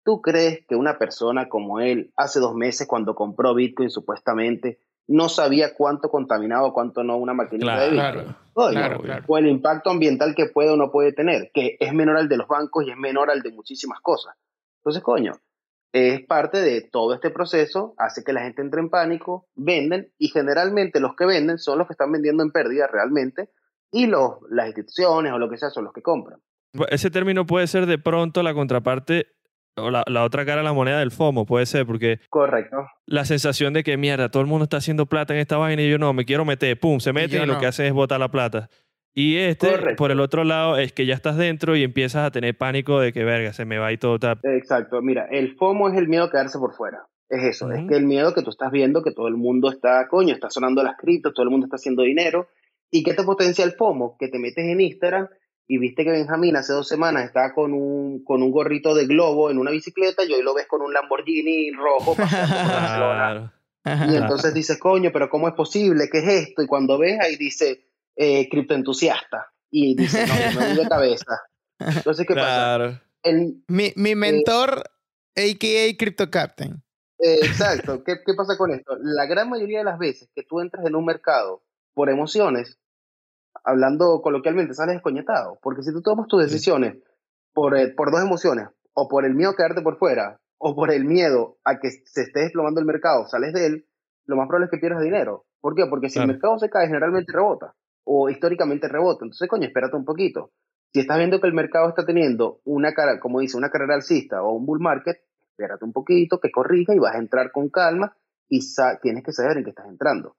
¿Tú crees que una persona como él, hace dos meses cuando compró Bitcoin supuestamente, no sabía cuánto contaminaba o cuánto no una maquinita de Bitcoin? Claro, Coño, claro, claro. O el impacto ambiental que puede o no puede tener, que es menor al de los bancos y es menor al de muchísimas cosas. Entonces, coño, es parte de todo este proceso, hace que la gente entre en pánico, venden y generalmente los que venden son los que están vendiendo en pérdida realmente y los, las instituciones o lo que sea son los que compran. Ese término puede ser de pronto la contraparte o la, la otra cara de la moneda del FOMO, puede ser, porque Correcto. la sensación de que mierda, todo el mundo está haciendo plata en esta vaina y yo no, me quiero meter, pum, se meten y, lo no. que hacen es botar la plata. Y este, Correcto. por el otro lado, es que ya estás dentro y empiezas a tener pánico de que, verga, se me va y todo. está- Exacto. Mira, el FOMO es el miedo a quedarse por fuera. Es eso, es que el miedo que tú estás viendo, que todo el mundo está, coño, está sonando las criptos, todo el mundo está haciendo dinero. ¿Y qué te potencia el FOMO? Que te metes en Instagram y viste que Benjamín hace dos semanas estaba con un, con un gorrito de globo en una bicicleta y hoy lo ves con un Lamborghini rojo paseando por Barcelona. Claro. Y entonces dices, coño, pero ¿cómo es posible? ¿Qué es esto? Y cuando ves ahí dice, eh, criptoentusiasta. Y dice, no, me voy de cabeza. Entonces, ¿qué pasa? El, Mi, mi mentor, a.k.a. Crypto Captain. Eh, exacto. ¿Qué, ¿Qué pasa con esto? La gran mayoría de las veces que tú entras en un mercado por emociones, hablando coloquialmente, sales descoñetado. Porque si tú tomas tus decisiones por, eh, por dos emociones, o por el miedo a quedarte por fuera, o por el miedo a que se esté desplomando el mercado, sales de él, lo más probable es que pierdas dinero. ¿Por qué? Porque si Claro. el mercado se cae, generalmente rebota, o históricamente rebota. Entonces, coño, espérate un poquito. Si estás viendo que el mercado está teniendo una cara, como dice, una carrera alcista o un bull market, espérate un poquito, que corrija y vas a entrar con calma y sa- tienes que saber en qué estás entrando.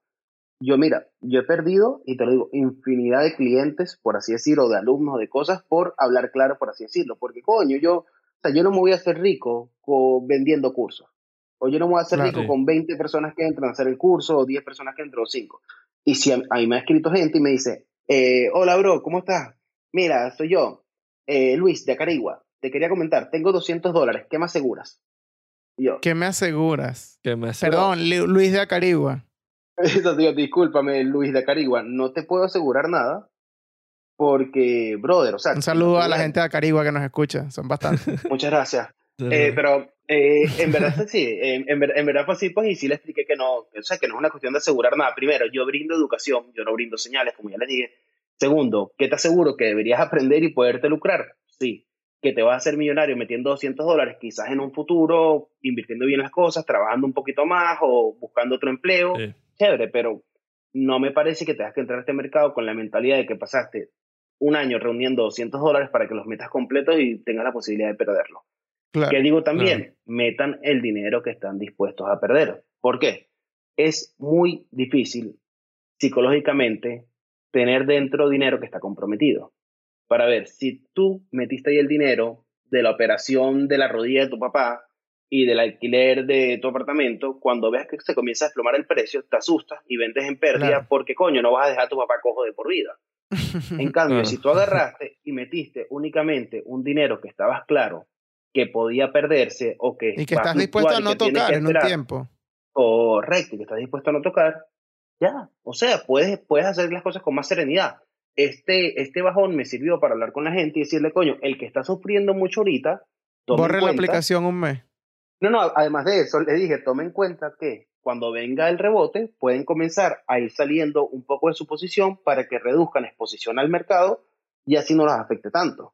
Yo, mira, yo he perdido, y te lo digo, infinidad de clientes, por así decirlo, de alumnos, de cosas, por hablar claro, por así decirlo. Porque, coño, yo, o sea, yo no me voy a hacer rico vendiendo cursos. O yo no me voy a hacer rico con 20 personas que entran a hacer el curso, o 10 personas que entran, o 5. Y si a, mí me ha escrito gente y me dice, eh, hola, bro, ¿cómo estás? Mira, soy yo, eh, Luis, de Acarigua. Te quería comentar, tengo 200 dólares, ¿qué me aseguras? yo, ¿Qué me aseguras? ¿Qué me aseguras? Perdón, Luis de Acarigua. Eso, tío, discúlpame, Luis de Acarigua. No te puedo asegurar nada porque, brother, o sea... Un saludo a la gente de Acarigua que nos escucha, son bastantes. Muchas gracias. Eh, pero eh, en verdad sí, en, en, verdad fue así, pues, y sí le expliqué que no, o sea, que no es una cuestión de asegurar nada. Primero, yo brindo educación, yo no brindo señales, como ya les dije. Segundo, ¿qué te aseguro? Que deberías aprender y poderte lucrar. Sí. Que te vas a hacer millonario metiendo 200 dólares, quizás en un futuro, invirtiendo bien las cosas, trabajando un poquito más o buscando otro empleo. Chévere, pero no me parece que tengas que entrar a este mercado con la mentalidad de que pasaste un año reuniendo 200 dólares para que los metas completos y tengas la posibilidad de perderlo que digo también, metan el dinero que están dispuestos a perder. ¿Por qué? Es muy difícil psicológicamente tener dentro dinero que está comprometido. Para ver, si tú metiste ahí el dinero de la operación de la rodilla de tu papá y del alquiler de tu apartamento, cuando ves que se comienza a desplomar el precio, te asustas y vendes en pérdida porque coño, no vas a dejar a tu papá cojo de por vida. En cambio, si tú agarraste y metiste únicamente un dinero que estabas claro que podía perderse o que... Y que estás dispuesto a no tocar en un tiempo. Correcto, que estás dispuesto a no tocar, ya. O sea, puedes, puedes hacer las cosas con más serenidad. Este, este bajón me sirvió para hablar con la gente y decirle, coño, el que está sufriendo mucho ahorita... Borre la aplicación un mes. No, no, además de eso, le dije, tome en cuenta que cuando venga el rebote, pueden comenzar a ir saliendo un poco de su posición para que reduzcan exposición al mercado y así no los afecte tanto.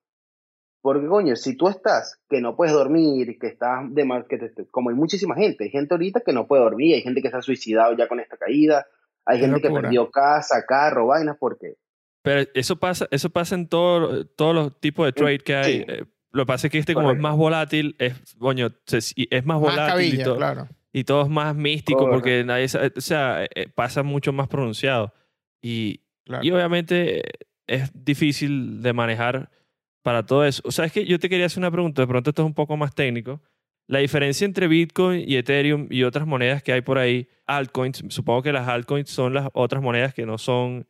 Porque, coño, si tú estás que no puedes dormir, que estás de mal, que te, como hay muchísima gente, hay gente ahorita que no puede dormir, hay gente que se ha suicidado ya con esta caída, hay gente que perdió casa, carro, vainas, porque... Pero eso pasa, eso pasa en todo, todos los tipos de trade que hay. Eh, lo que pasa es que este, como es más volátil, es, coño, es más volátil y, todo, claro. y todo es más místico porque nadie o sea, eh, pasa mucho más pronunciado. Y, y obviamente es difícil de manejar para todo eso. O sea, es que yo te quería hacer una pregunta, de pronto esto es un poco más técnico. La diferencia entre Bitcoin y Ethereum y otras monedas que hay por ahí, altcoins, supongo que las altcoins son las otras monedas que no son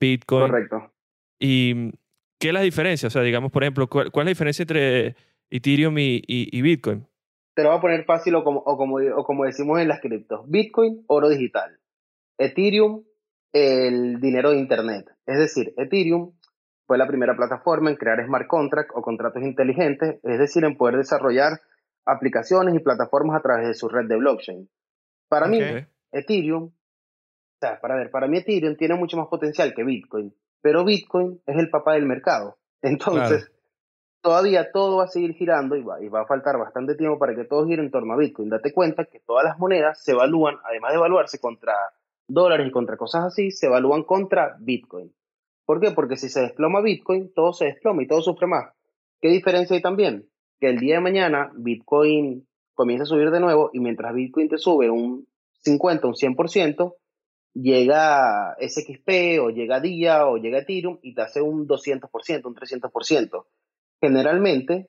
Bitcoin. Correcto. ¿Y qué es la diferencia? O sea, digamos, por ejemplo, ¿cuál, es la diferencia entre Ethereum y, Bitcoin? Te lo voy a poner fácil o como, o como, o como decimos en las criptos. Bitcoin, oro digital. Ethereum, el dinero de Internet. Es decir, Ethereum fue la primera plataforma en crear smart contracts o contratos inteligentes, es decir, en poder desarrollar aplicaciones y plataformas a través de su red de blockchain. Para mí, Ethereum, o sea, para ver, para mí Ethereum tiene mucho más potencial que Bitcoin, pero Bitcoin es el papá del mercado. Entonces, todavía todo va a seguir girando y va, y va a faltar bastante tiempo para que todo gire en torno a Bitcoin. Date cuenta que todas las monedas se evalúan, además de evaluarse contra dólares y contra cosas así, se evalúan contra Bitcoin. ¿Por qué? Porque si se desploma Bitcoin, todo se desploma y todo sufre más. ¿Qué diferencia hay también? Que el día de mañana Bitcoin comienza a subir de nuevo y mientras Bitcoin te sube un 50, un 100%, llega SXP o llega DIA o llega Ethereum y te hace un 200%, un 300%. Generalmente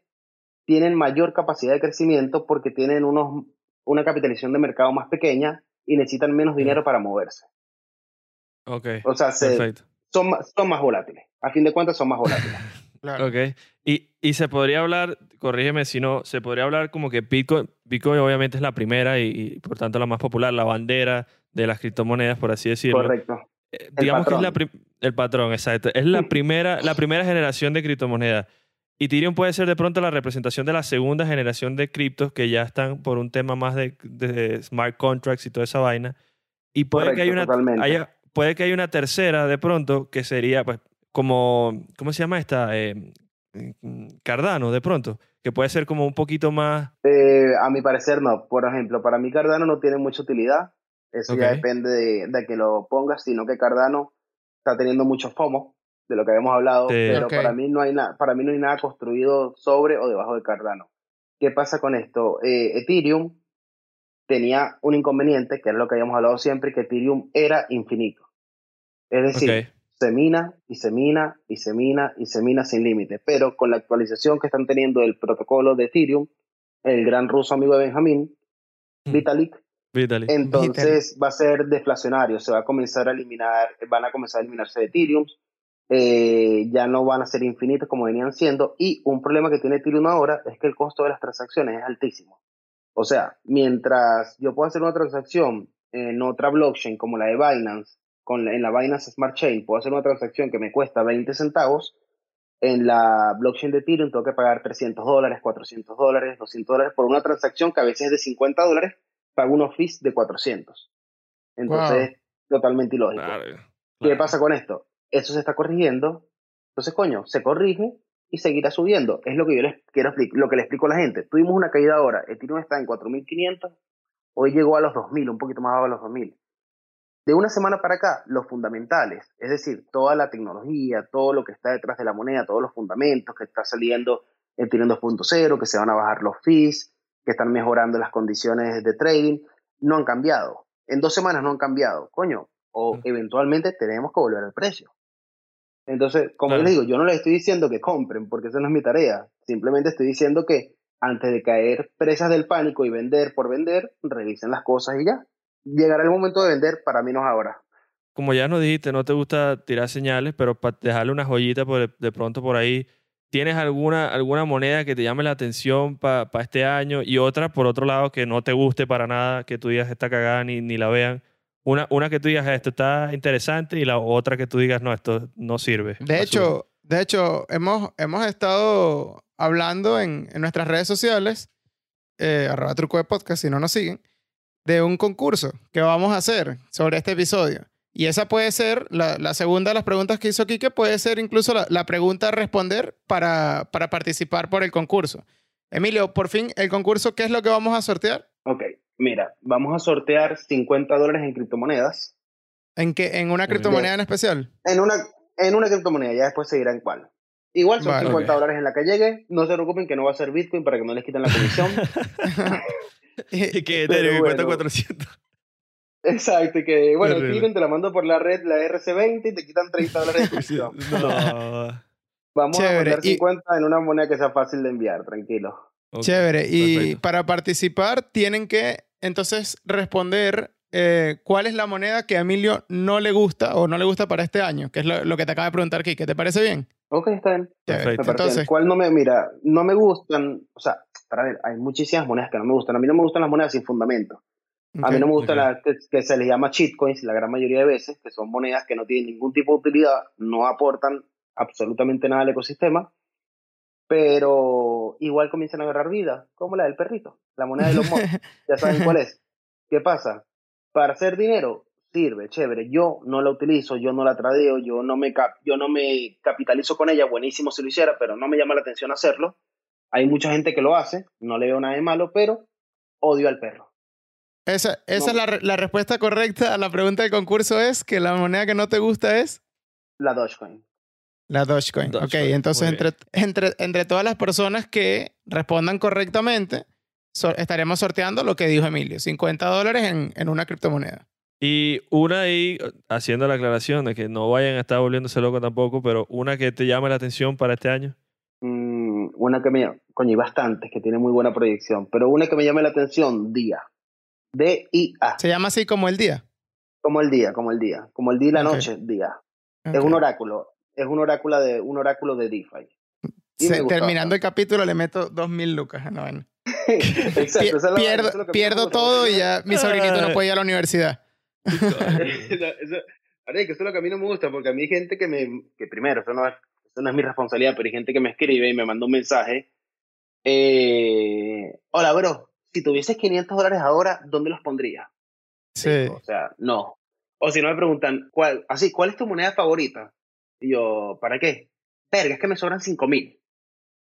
tienen mayor capacidad de crecimiento porque tienen unos, una capitalización de mercado más pequeña y necesitan menos dinero para moverse. Ok. O sea, Perfecto son, son más volátiles. A fin de cuentas, son más volátiles. claro. Ok. Y, y, se podría hablar, corrígeme si no, se podría hablar como que Bitcoin, Bitcoin obviamente es la primera y, por tanto la más popular, la bandera de las criptomonedas, por así decirlo. Correcto. Eh, digamos que es la el patrón, exacto. Es la primera, la primera generación de criptomonedas. Y Ethereum puede ser de pronto la representación de la segunda generación de criptos que ya están por un tema más de, de smart contracts y toda esa vaina. Y puede que haya una, haya, puede que haya una tercera de pronto que sería, pues, como, ¿cómo se llama esta? Eh, Cardano, de pronto, que puede ser como un poquito más... Eh, a mi parecer no. Por ejemplo, para mí Cardano no tiene mucha utilidad. Eso ya depende de, que lo pongas, sino que Cardano está teniendo mucho FOMO, de lo que habíamos hablado, pero para, mí no hay nada, para mí no hay nada construido sobre o debajo de Cardano. ¿Qué pasa con esto? Eh, Ethereum tenía un inconveniente, que era lo que habíamos hablado siempre, que Ethereum era infinito. Es decir, Ok. se mina y se mina y se mina y se mina sin límite. Pero con la actualización que están teniendo del protocolo de Ethereum, el gran ruso amigo de Benjamín, Mm. Vitalik, entonces va a ser deflacionario, se va a comenzar a eliminar, van a comenzar a eliminarse de Ethereum, eh, ya no van a ser infinitos como venían siendo, y un problema que tiene Ethereum ahora es que el costo de las transacciones es altísimo. O sea, mientras yo puedo hacer una transacción en otra blockchain como la de Binance, con la- en la Binance Smart Chain, puedo hacer una transacción que me cuesta 20 centavos, en la blockchain de Ethereum tengo que pagar 300 dólares, 400 dólares, 200 dólares por una transacción que a veces es de 50 dólares, pago unos fees de 400. Entonces, totalmente ilógico. Claro, ¿Qué claro. pasa con esto? Eso se está corrigiendo. Entonces, coño, se corrige y seguirá subiendo. Es lo que yo les quiero explicar, lo que le explico a la gente. Tuvimos una caída ahora. Ethereum está en 4.500. Hoy llegó a los 2.000, un poquito más abajo de los 2.000. De una semana para acá, los fundamentales, es decir, toda la tecnología, todo lo que está detrás de la moneda, todos los fundamentos que está saliendo en Ethereum 2.0, que se van a bajar los fees, que están mejorando las condiciones de trading, no han cambiado. En dos semanas no han cambiado. Coño, o Mm. eventualmente tenemos que volver al precio. Entonces, como Claro. yo les digo, yo no les estoy diciendo que compren, porque esa no es mi tarea. Simplemente estoy diciendo que antes de caer presas del pánico y vender por vender, revisen las cosas y ya. Llegará el momento de vender, para mí no es ahora. Como ya nos dijiste, no te gusta tirar señales, pero para dejarle una joyita por, de pronto por ahí, ¿tienes alguna, alguna moneda que te llame la atención para este año y otra, por otro lado, que no te guste para nada, que tú digas esta cagada ni, ni la vean? Una, una que tú digas esto está interesante y la otra que tú digas no, esto no sirve. De basura". hecho, de hecho hemos, hemos estado hablando en, en nuestras redes sociales, eh, arroba truco de podcast, si no nos siguen, de un concurso que vamos a hacer sobre este episodio. Y esa puede ser, la, la segunda de las preguntas que hizo Kike, puede ser incluso la, la pregunta a responder para, para participar por el concurso. Emilio, por fin, el concurso, ¿qué es lo que vamos a sortear? Ok, mira, vamos a sortear 50 dólares en criptomonedas. ¿En, qué, en una criptomoneda en especial? En una, en una criptomoneda, ya después se dirá en cuál. Igual son Vale, 50 ok. dólares en la que llegue. No se preocupen que no va a ser Bitcoin para que no les quiten la comisión. y que Ethereum cuesta bueno. 400. Exacto, y que bueno. Ethereum te la mando por la red, la RC20 y te quitan 30 dólares de comisión. no. Vamos Chévere, a mandar y- 50 en una moneda que sea fácil de enviar, tranquilo. Chévere. Y perfecto. para participar tienen que entonces responder eh, cuál es la moneda que a Emilio no le gusta o no le gusta para este año, que es lo, lo que te acaba de preguntar Kike. ¿Te parece bien? Ok, está bien. Perfecto. Entonces, ¿Cuál no me, mira, no me gustan, o sea, para ver, hay muchísimas monedas que no me gustan. A mí no me gustan las monedas sin fundamento. A mí no me gustan ok. las que, que se les llama shitcoins la gran mayoría de veces, que son monedas que no tienen ningún tipo de utilidad, no aportan absolutamente nada al ecosistema, pero igual comienzan a agarrar vida, como la del perrito, la moneda de los monos. ya saben cuál es. ¿Qué pasa? Para hacer dinero sirve, chévere. Yo no la utilizo, yo no la tradeo, yo no me cap- yo no me capitalizo con ella, buenísimo si lo hiciera, pero no me llama la atención hacerlo. Hay mucha gente que lo hace, no le veo nada de malo, pero odio al perro. Esa, esa No. es la, la respuesta correcta a la pregunta del concurso es que la moneda que no te gusta es La Dogecoin. la Dogecoin. Dogecoin, Ok, entonces entre, entre, entre todas las personas que respondan correctamente, so- estaremos sorteando lo que dijo Emilio, 50 dólares en, en una criptomoneda. Y una ahí, haciendo la aclaración de que no vayan a estar volviéndose locos tampoco, pero una que te llame la atención para este año. Mm, una que me coño, hay bastantes que tiene muy buena proyección, pero una que me llame la atención, día. D-I-A. Se llama así como el día. Como el día, como el día. Como el día y la noche, día. Es un oráculo. Es un oráculo de, un oráculo de DeFi. Se- terminando el capítulo le meto 2.000 lucas. a la vaina. Exacto, Pi- esa es la- pierdo eso es lo que pierdo todo y ya mi sobrinito no puede ir a la universidad. eso, eso- eso es lo que a mí no me gusta, porque a mí hay gente que me, que primero, eso no es, eso no es mi responsabilidad, pero hay gente que me escribe y me manda un mensaje. eh, Hola, bro, si tuvieses 500 dólares ahora, ¿dónde los pondrías? Sí. O sea, no. O si no me preguntan, ¿cuál, así, ¿cuál es tu moneda favorita? Y yo, ¿para qué? Verga, es que me sobran 5 mil.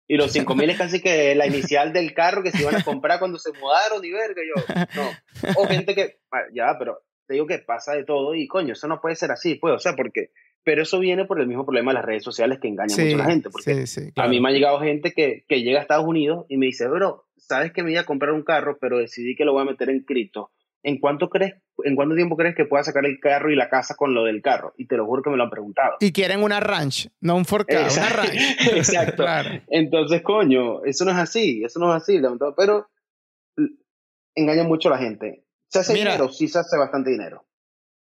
Y los 5 mil es casi que la inicial del carro que se iban a comprar cuando se mudaron y verga. y Yo, no. O gente que, ah, ya, pero te digo que pasa de todo y coño, eso no puede ser así, pues, o sea, porque, pero eso viene por el mismo problema de las redes sociales que engañan Sí, mucho a la gente, porque sí, sí. a mí me ha llegado gente que, que llega a Estados Unidos y me dice, bro, sabes que me iba a comprar un carro, pero decidí que lo voy a meter en cripto. ¿En cuánto crees, en cuánto tiempo crees que pueda sacar el carro y la casa con lo del carro? Y te lo juro que me lo han preguntado. Y quieren una ranch, no un forcado, una ranch. Exacto. Entonces, coño, eso no es así, eso no es así, pero engaña mucho a la gente. ¿Se hace dinero? Sí, se hace bastante dinero.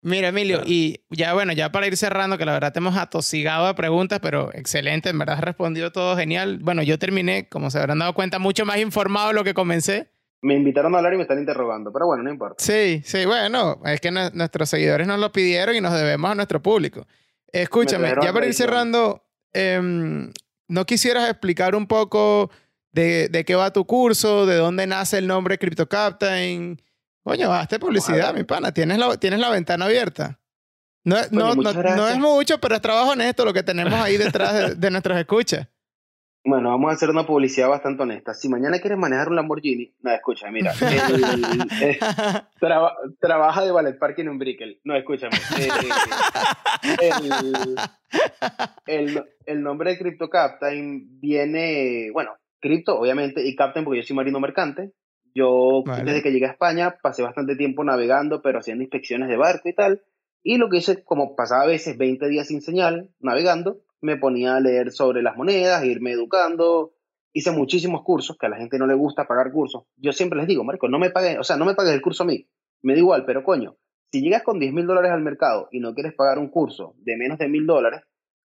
Mira, Emilio, y ya bueno, ya para ir cerrando, que la verdad te hemos atosigado de preguntas, pero excelente, en verdad has respondido todo genial. Bueno, yo terminé, como se habrán dado cuenta, mucho más informado de lo que comencé. Me invitaron a hablar y me están interrogando, pero bueno, no importa. Sí, sí, bueno, es que nuestros seguidores nos lo pidieron y nos debemos a nuestro público. Escúchame, ya para ir cerrando, em, ¿no quisieras explicar un poco de, de, qué va tu curso, de dónde nace el nombre CryptoCaptain? Coño, hazte publicidad, mi pana. Tienes la, tienes la ventana abierta. No, no, no, es mucho, pero es trabajo honesto lo que tenemos ahí detrás de, nuestras escuchas. Bueno, vamos a hacer una publicidad bastante honesta. Si mañana quieres manejar un Lamborghini, no, escucha, mira, eh, trabaja de valet parking en un Brickell. No, escúchame. Eh, el, el, nombre de Crypto Captain viene, bueno, cripto, obviamente, y Captain porque yo soy marino mercante. Yo, desde que llegué a España, pasé bastante tiempo navegando, pero haciendo inspecciones de barco y tal. Y lo que hice, como pasaba a veces 20 días sin señal, navegando, me ponía a leer sobre las monedas, irme educando. Hice muchísimos cursos, que a la gente no le gusta pagar cursos. Yo siempre les digo, Marco, no me pagues, o sea, no me pagues el curso a mí. Me da igual, pero coño, si llegas con 10 mil dólares al mercado y no quieres pagar un curso de menos de mil dólares,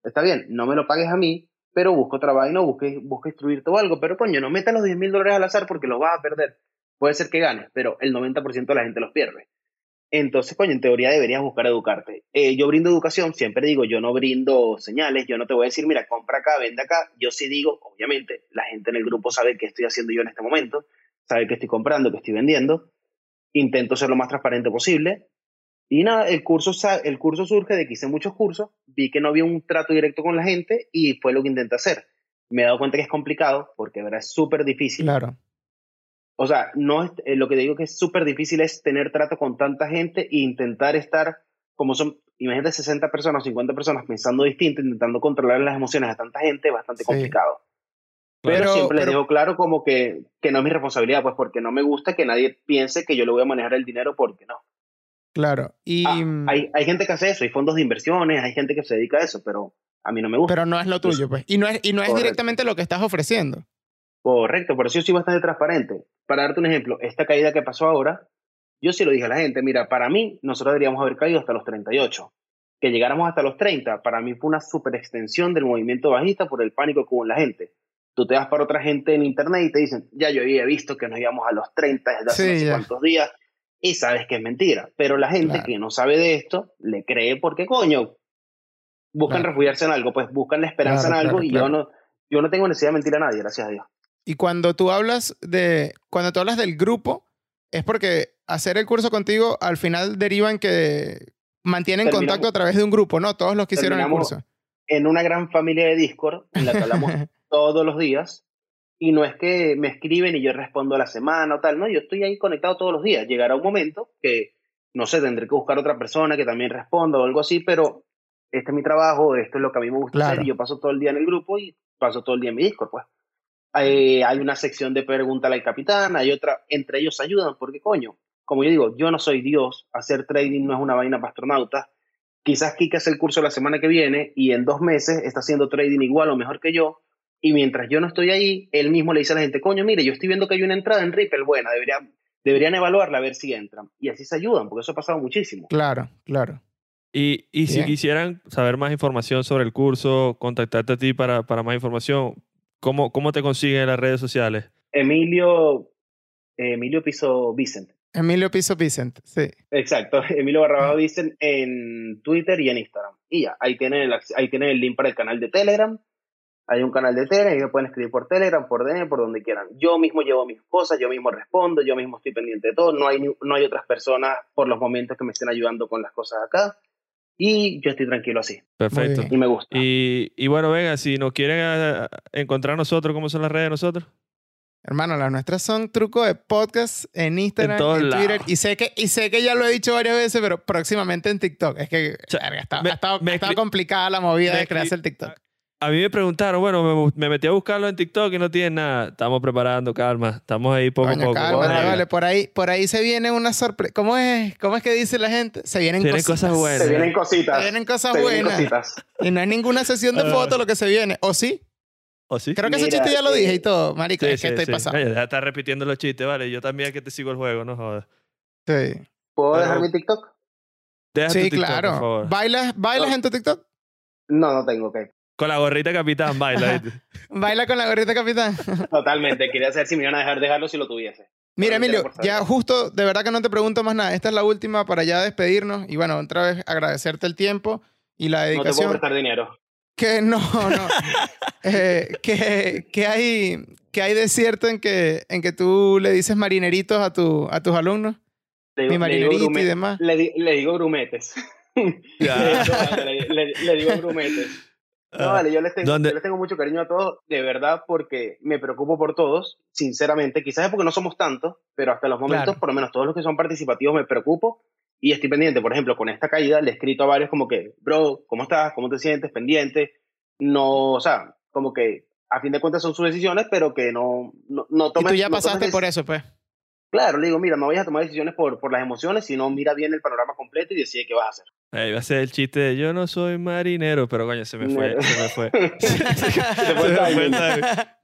está bien, no me lo pagues a mí, pero busco trabajo y no busque, busque instruirte o algo. Pero coño, no metas los 10 mil dólares al azar porque los vas a perder puede ser que ganes, pero el 90% de la gente los pierde. Entonces, coño, en teoría deberías buscar educarte. Eh, yo brindo educación, siempre digo, yo no brindo señales, yo no te voy a decir, mira, compra acá, vende acá. Yo sí digo, obviamente, la gente en el grupo sabe qué estoy haciendo yo en este momento, sabe qué estoy comprando, qué estoy vendiendo. Intento ser lo más transparente posible. Y nada, el curso, el curso surge de que hice muchos cursos, vi que no había un trato directo con la gente y fue lo que intenté hacer. Me he dado cuenta que es complicado, porque verdad es súper difícil. Claro o sea, no es, eh, lo que te digo que es súper difícil es tener trato con tanta gente e intentar estar, como son, imagínate 60 personas, 50 personas pensando distinto, intentando controlar las emociones de tanta gente, bastante complicado. Pero, siempre les digo claro como que, que no es mi responsabilidad, pues porque no me gusta que nadie piense que yo le voy a manejar el dinero porque no. Claro, y... Ah, hay, hay gente que hace eso, hay fondos de inversiones, hay gente que se dedica a eso, pero a mí no me gusta. Pero no es lo tuyo, pues. Y no es, y no es directamente lo que estás ofreciendo. Correcto, por eso yo soy bastante transparente. Para darte un ejemplo, esta caída que pasó ahora, yo sí lo dije a la gente, mira, para mí nosotros deberíamos haber caído hasta los 38. Que llegáramos hasta los 30, para mí fue una super extensión del movimiento bajista por el pánico que hubo en la gente. Tú te vas para otra gente en internet y te dicen, ya yo había visto que nos íbamos a los 30 desde hace unos cuantos días y sabes que es mentira. Pero la gente que no sabe de esto le cree porque coño, buscan refugiarse en algo, pues buscan la esperanza en algo y yo no, yo no tengo necesidad de mentir a nadie, gracias a Dios. Y cuando tú hablas de, cuando tú hablas del grupo, es porque hacer el curso contigo al final deriva en que mantienen contacto a través de un grupo, ¿no? Todos los que hicieron el curso. En una gran familia de Discord en la que hablamos todos los días. Y no es que me escriben y yo respondo a la semana o tal, no, yo estoy ahí conectado todos los días. Llegará un momento que, no sé, tendré que buscar otra persona que también responda o algo así, pero este es mi trabajo, esto es lo que a mí me gusta hacer y yo paso todo el día en el grupo y paso todo el día en mi Discord, pues. Eh, hay una sección de pregúntale al capitán, hay otra, entre ellos ayudan, porque coño, como yo digo, yo no soy Dios, hacer trading no es una vaina para astronautas. Quizás Kika hace el curso la semana que viene y en dos meses está haciendo trading igual o mejor que yo. Y mientras yo no estoy ahí, él mismo le dice a la gente, coño, mire, yo estoy viendo que hay una entrada en Ripple buena, deberían, deberían evaluarla a ver si entran. Y así se ayudan, porque eso ha pasado muchísimo. Claro, claro. Y, y si quisieran saber más información sobre el curso, contactarte a ti para, para más información, ¿Cómo, cómo te consiguen en las redes sociales? Emilio, Emilio Piso Vicent. Emilio Piso Vicent, sí. Exacto, Emilio Barrabado Vicent en Twitter y en Instagram. Y ya, ahí tienen, el, ahí tienen el link para el canal de Telegram. Hay un canal de Telegram y me pueden escribir por Telegram, por DM, por donde quieran. Yo mismo llevo mis cosas, yo mismo respondo, yo mismo estoy pendiente de todo. No hay, no hay otras personas por los momentos que me estén ayudando con las cosas acá. Y yo estoy tranquilo así. Perfecto. Y me gusta. Y, y bueno, venga, si nos quieren eh, encontrar nosotros, ¿cómo son las redes de nosotros? Hermano, las nuestras son truco de podcast en Instagram, en, Twitter. Y sé, que, y sé que ya lo he dicho varias veces, pero próximamente en TikTok. Es que ha estado, complicada la movida de crearse el TikTok. A mí me preguntaron, bueno, me, me, metí a buscarlo en TikTok y no tiene nada. Estamos preparando, calma. Estamos ahí poco a poco. Calma, vale, por ahí, por ahí se viene una sorpresa. ¿Cómo es, ¿Cómo es que dice la gente? Se vienen, vienen cosas buenas. Se vienen cositas. Se vienen cosas buenas. Y no hay ninguna sesión de ah. fotos lo que se viene. ¿O sí? ¿O sí? Creo que ese chiste ya lo dije y todo, marico. es que estoy pasando. Oye, deja estar repitiendo los chistes, vale. Yo también que te sigo el juego, no jodas. Sí. ¿Puedo dejar mi TikTok? Deja sí, tu TikTok, claro. Por favor. ¿Bailas, ¿bailas en tu TikTok? No, no tengo, ok. Con la gorrita capitán, baila. baila con la gorrita capitán. Totalmente. Quería saber si me iban a dejar dejarlo si lo tuviese. Mira, Emilio, ya justo, de verdad que no te pregunto más nada. Esta es la última para ya despedirnos. Y bueno, otra vez agradecerte el tiempo y la dedicación. No te puedo prestar dinero. Que no, no. eh, que, que, hay, que hay de cierto en que, en que tú le dices marineritos a, tu, a tus alumnos. Mi marinerito y demás. Le, digo grumetes. le, le digo grumetes. No, ah, vale, yo les, tengo, les tengo mucho cariño a todos, de verdad, porque me preocupo por todos, sinceramente. Quizás es porque no somos tantos, pero hasta los momentos, por lo menos todos los que son participativos, me preocupo y estoy pendiente. Por ejemplo, con esta caída le he escrito a varios como que, bro, ¿cómo estás? ¿Cómo te sientes? Pendiente. No, o sea, como que a fin de cuentas son sus decisiones, pero que no, no, no tomes. Y tú ya pasaste por eso, pues. Claro, le digo, mira, no vayas a tomar decisiones por, por las emociones, sino mira bien el panorama completo y decide qué vas a hacer. Ahí va a ser el chiste de yo no soy marinero, pero coño, se me fue, se me fue.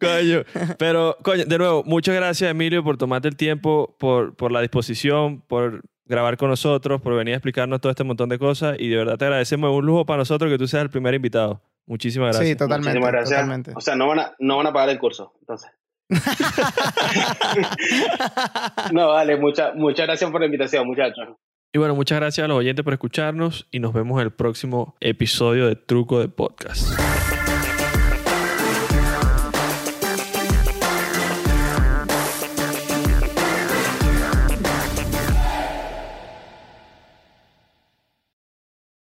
coño. Pero, coño, de nuevo, muchas gracias, Emilio, por tomarte el tiempo, por, por la disposición, por grabar con nosotros, por venir a explicarnos todo este montón de cosas. Y de verdad te agradecemos. Es un lujo para nosotros que tú seas el primer invitado. Muchísimas gracias. Sí, totalmente. gracias. Totalmente. O sea, no van, a, no van a pagar el curso, entonces. no, vale, muchas muchas gracias por la invitación, muchachos. Y bueno, muchas gracias a los oyentes por escucharnos y nos vemos en el próximo episodio de Truco de Podcast.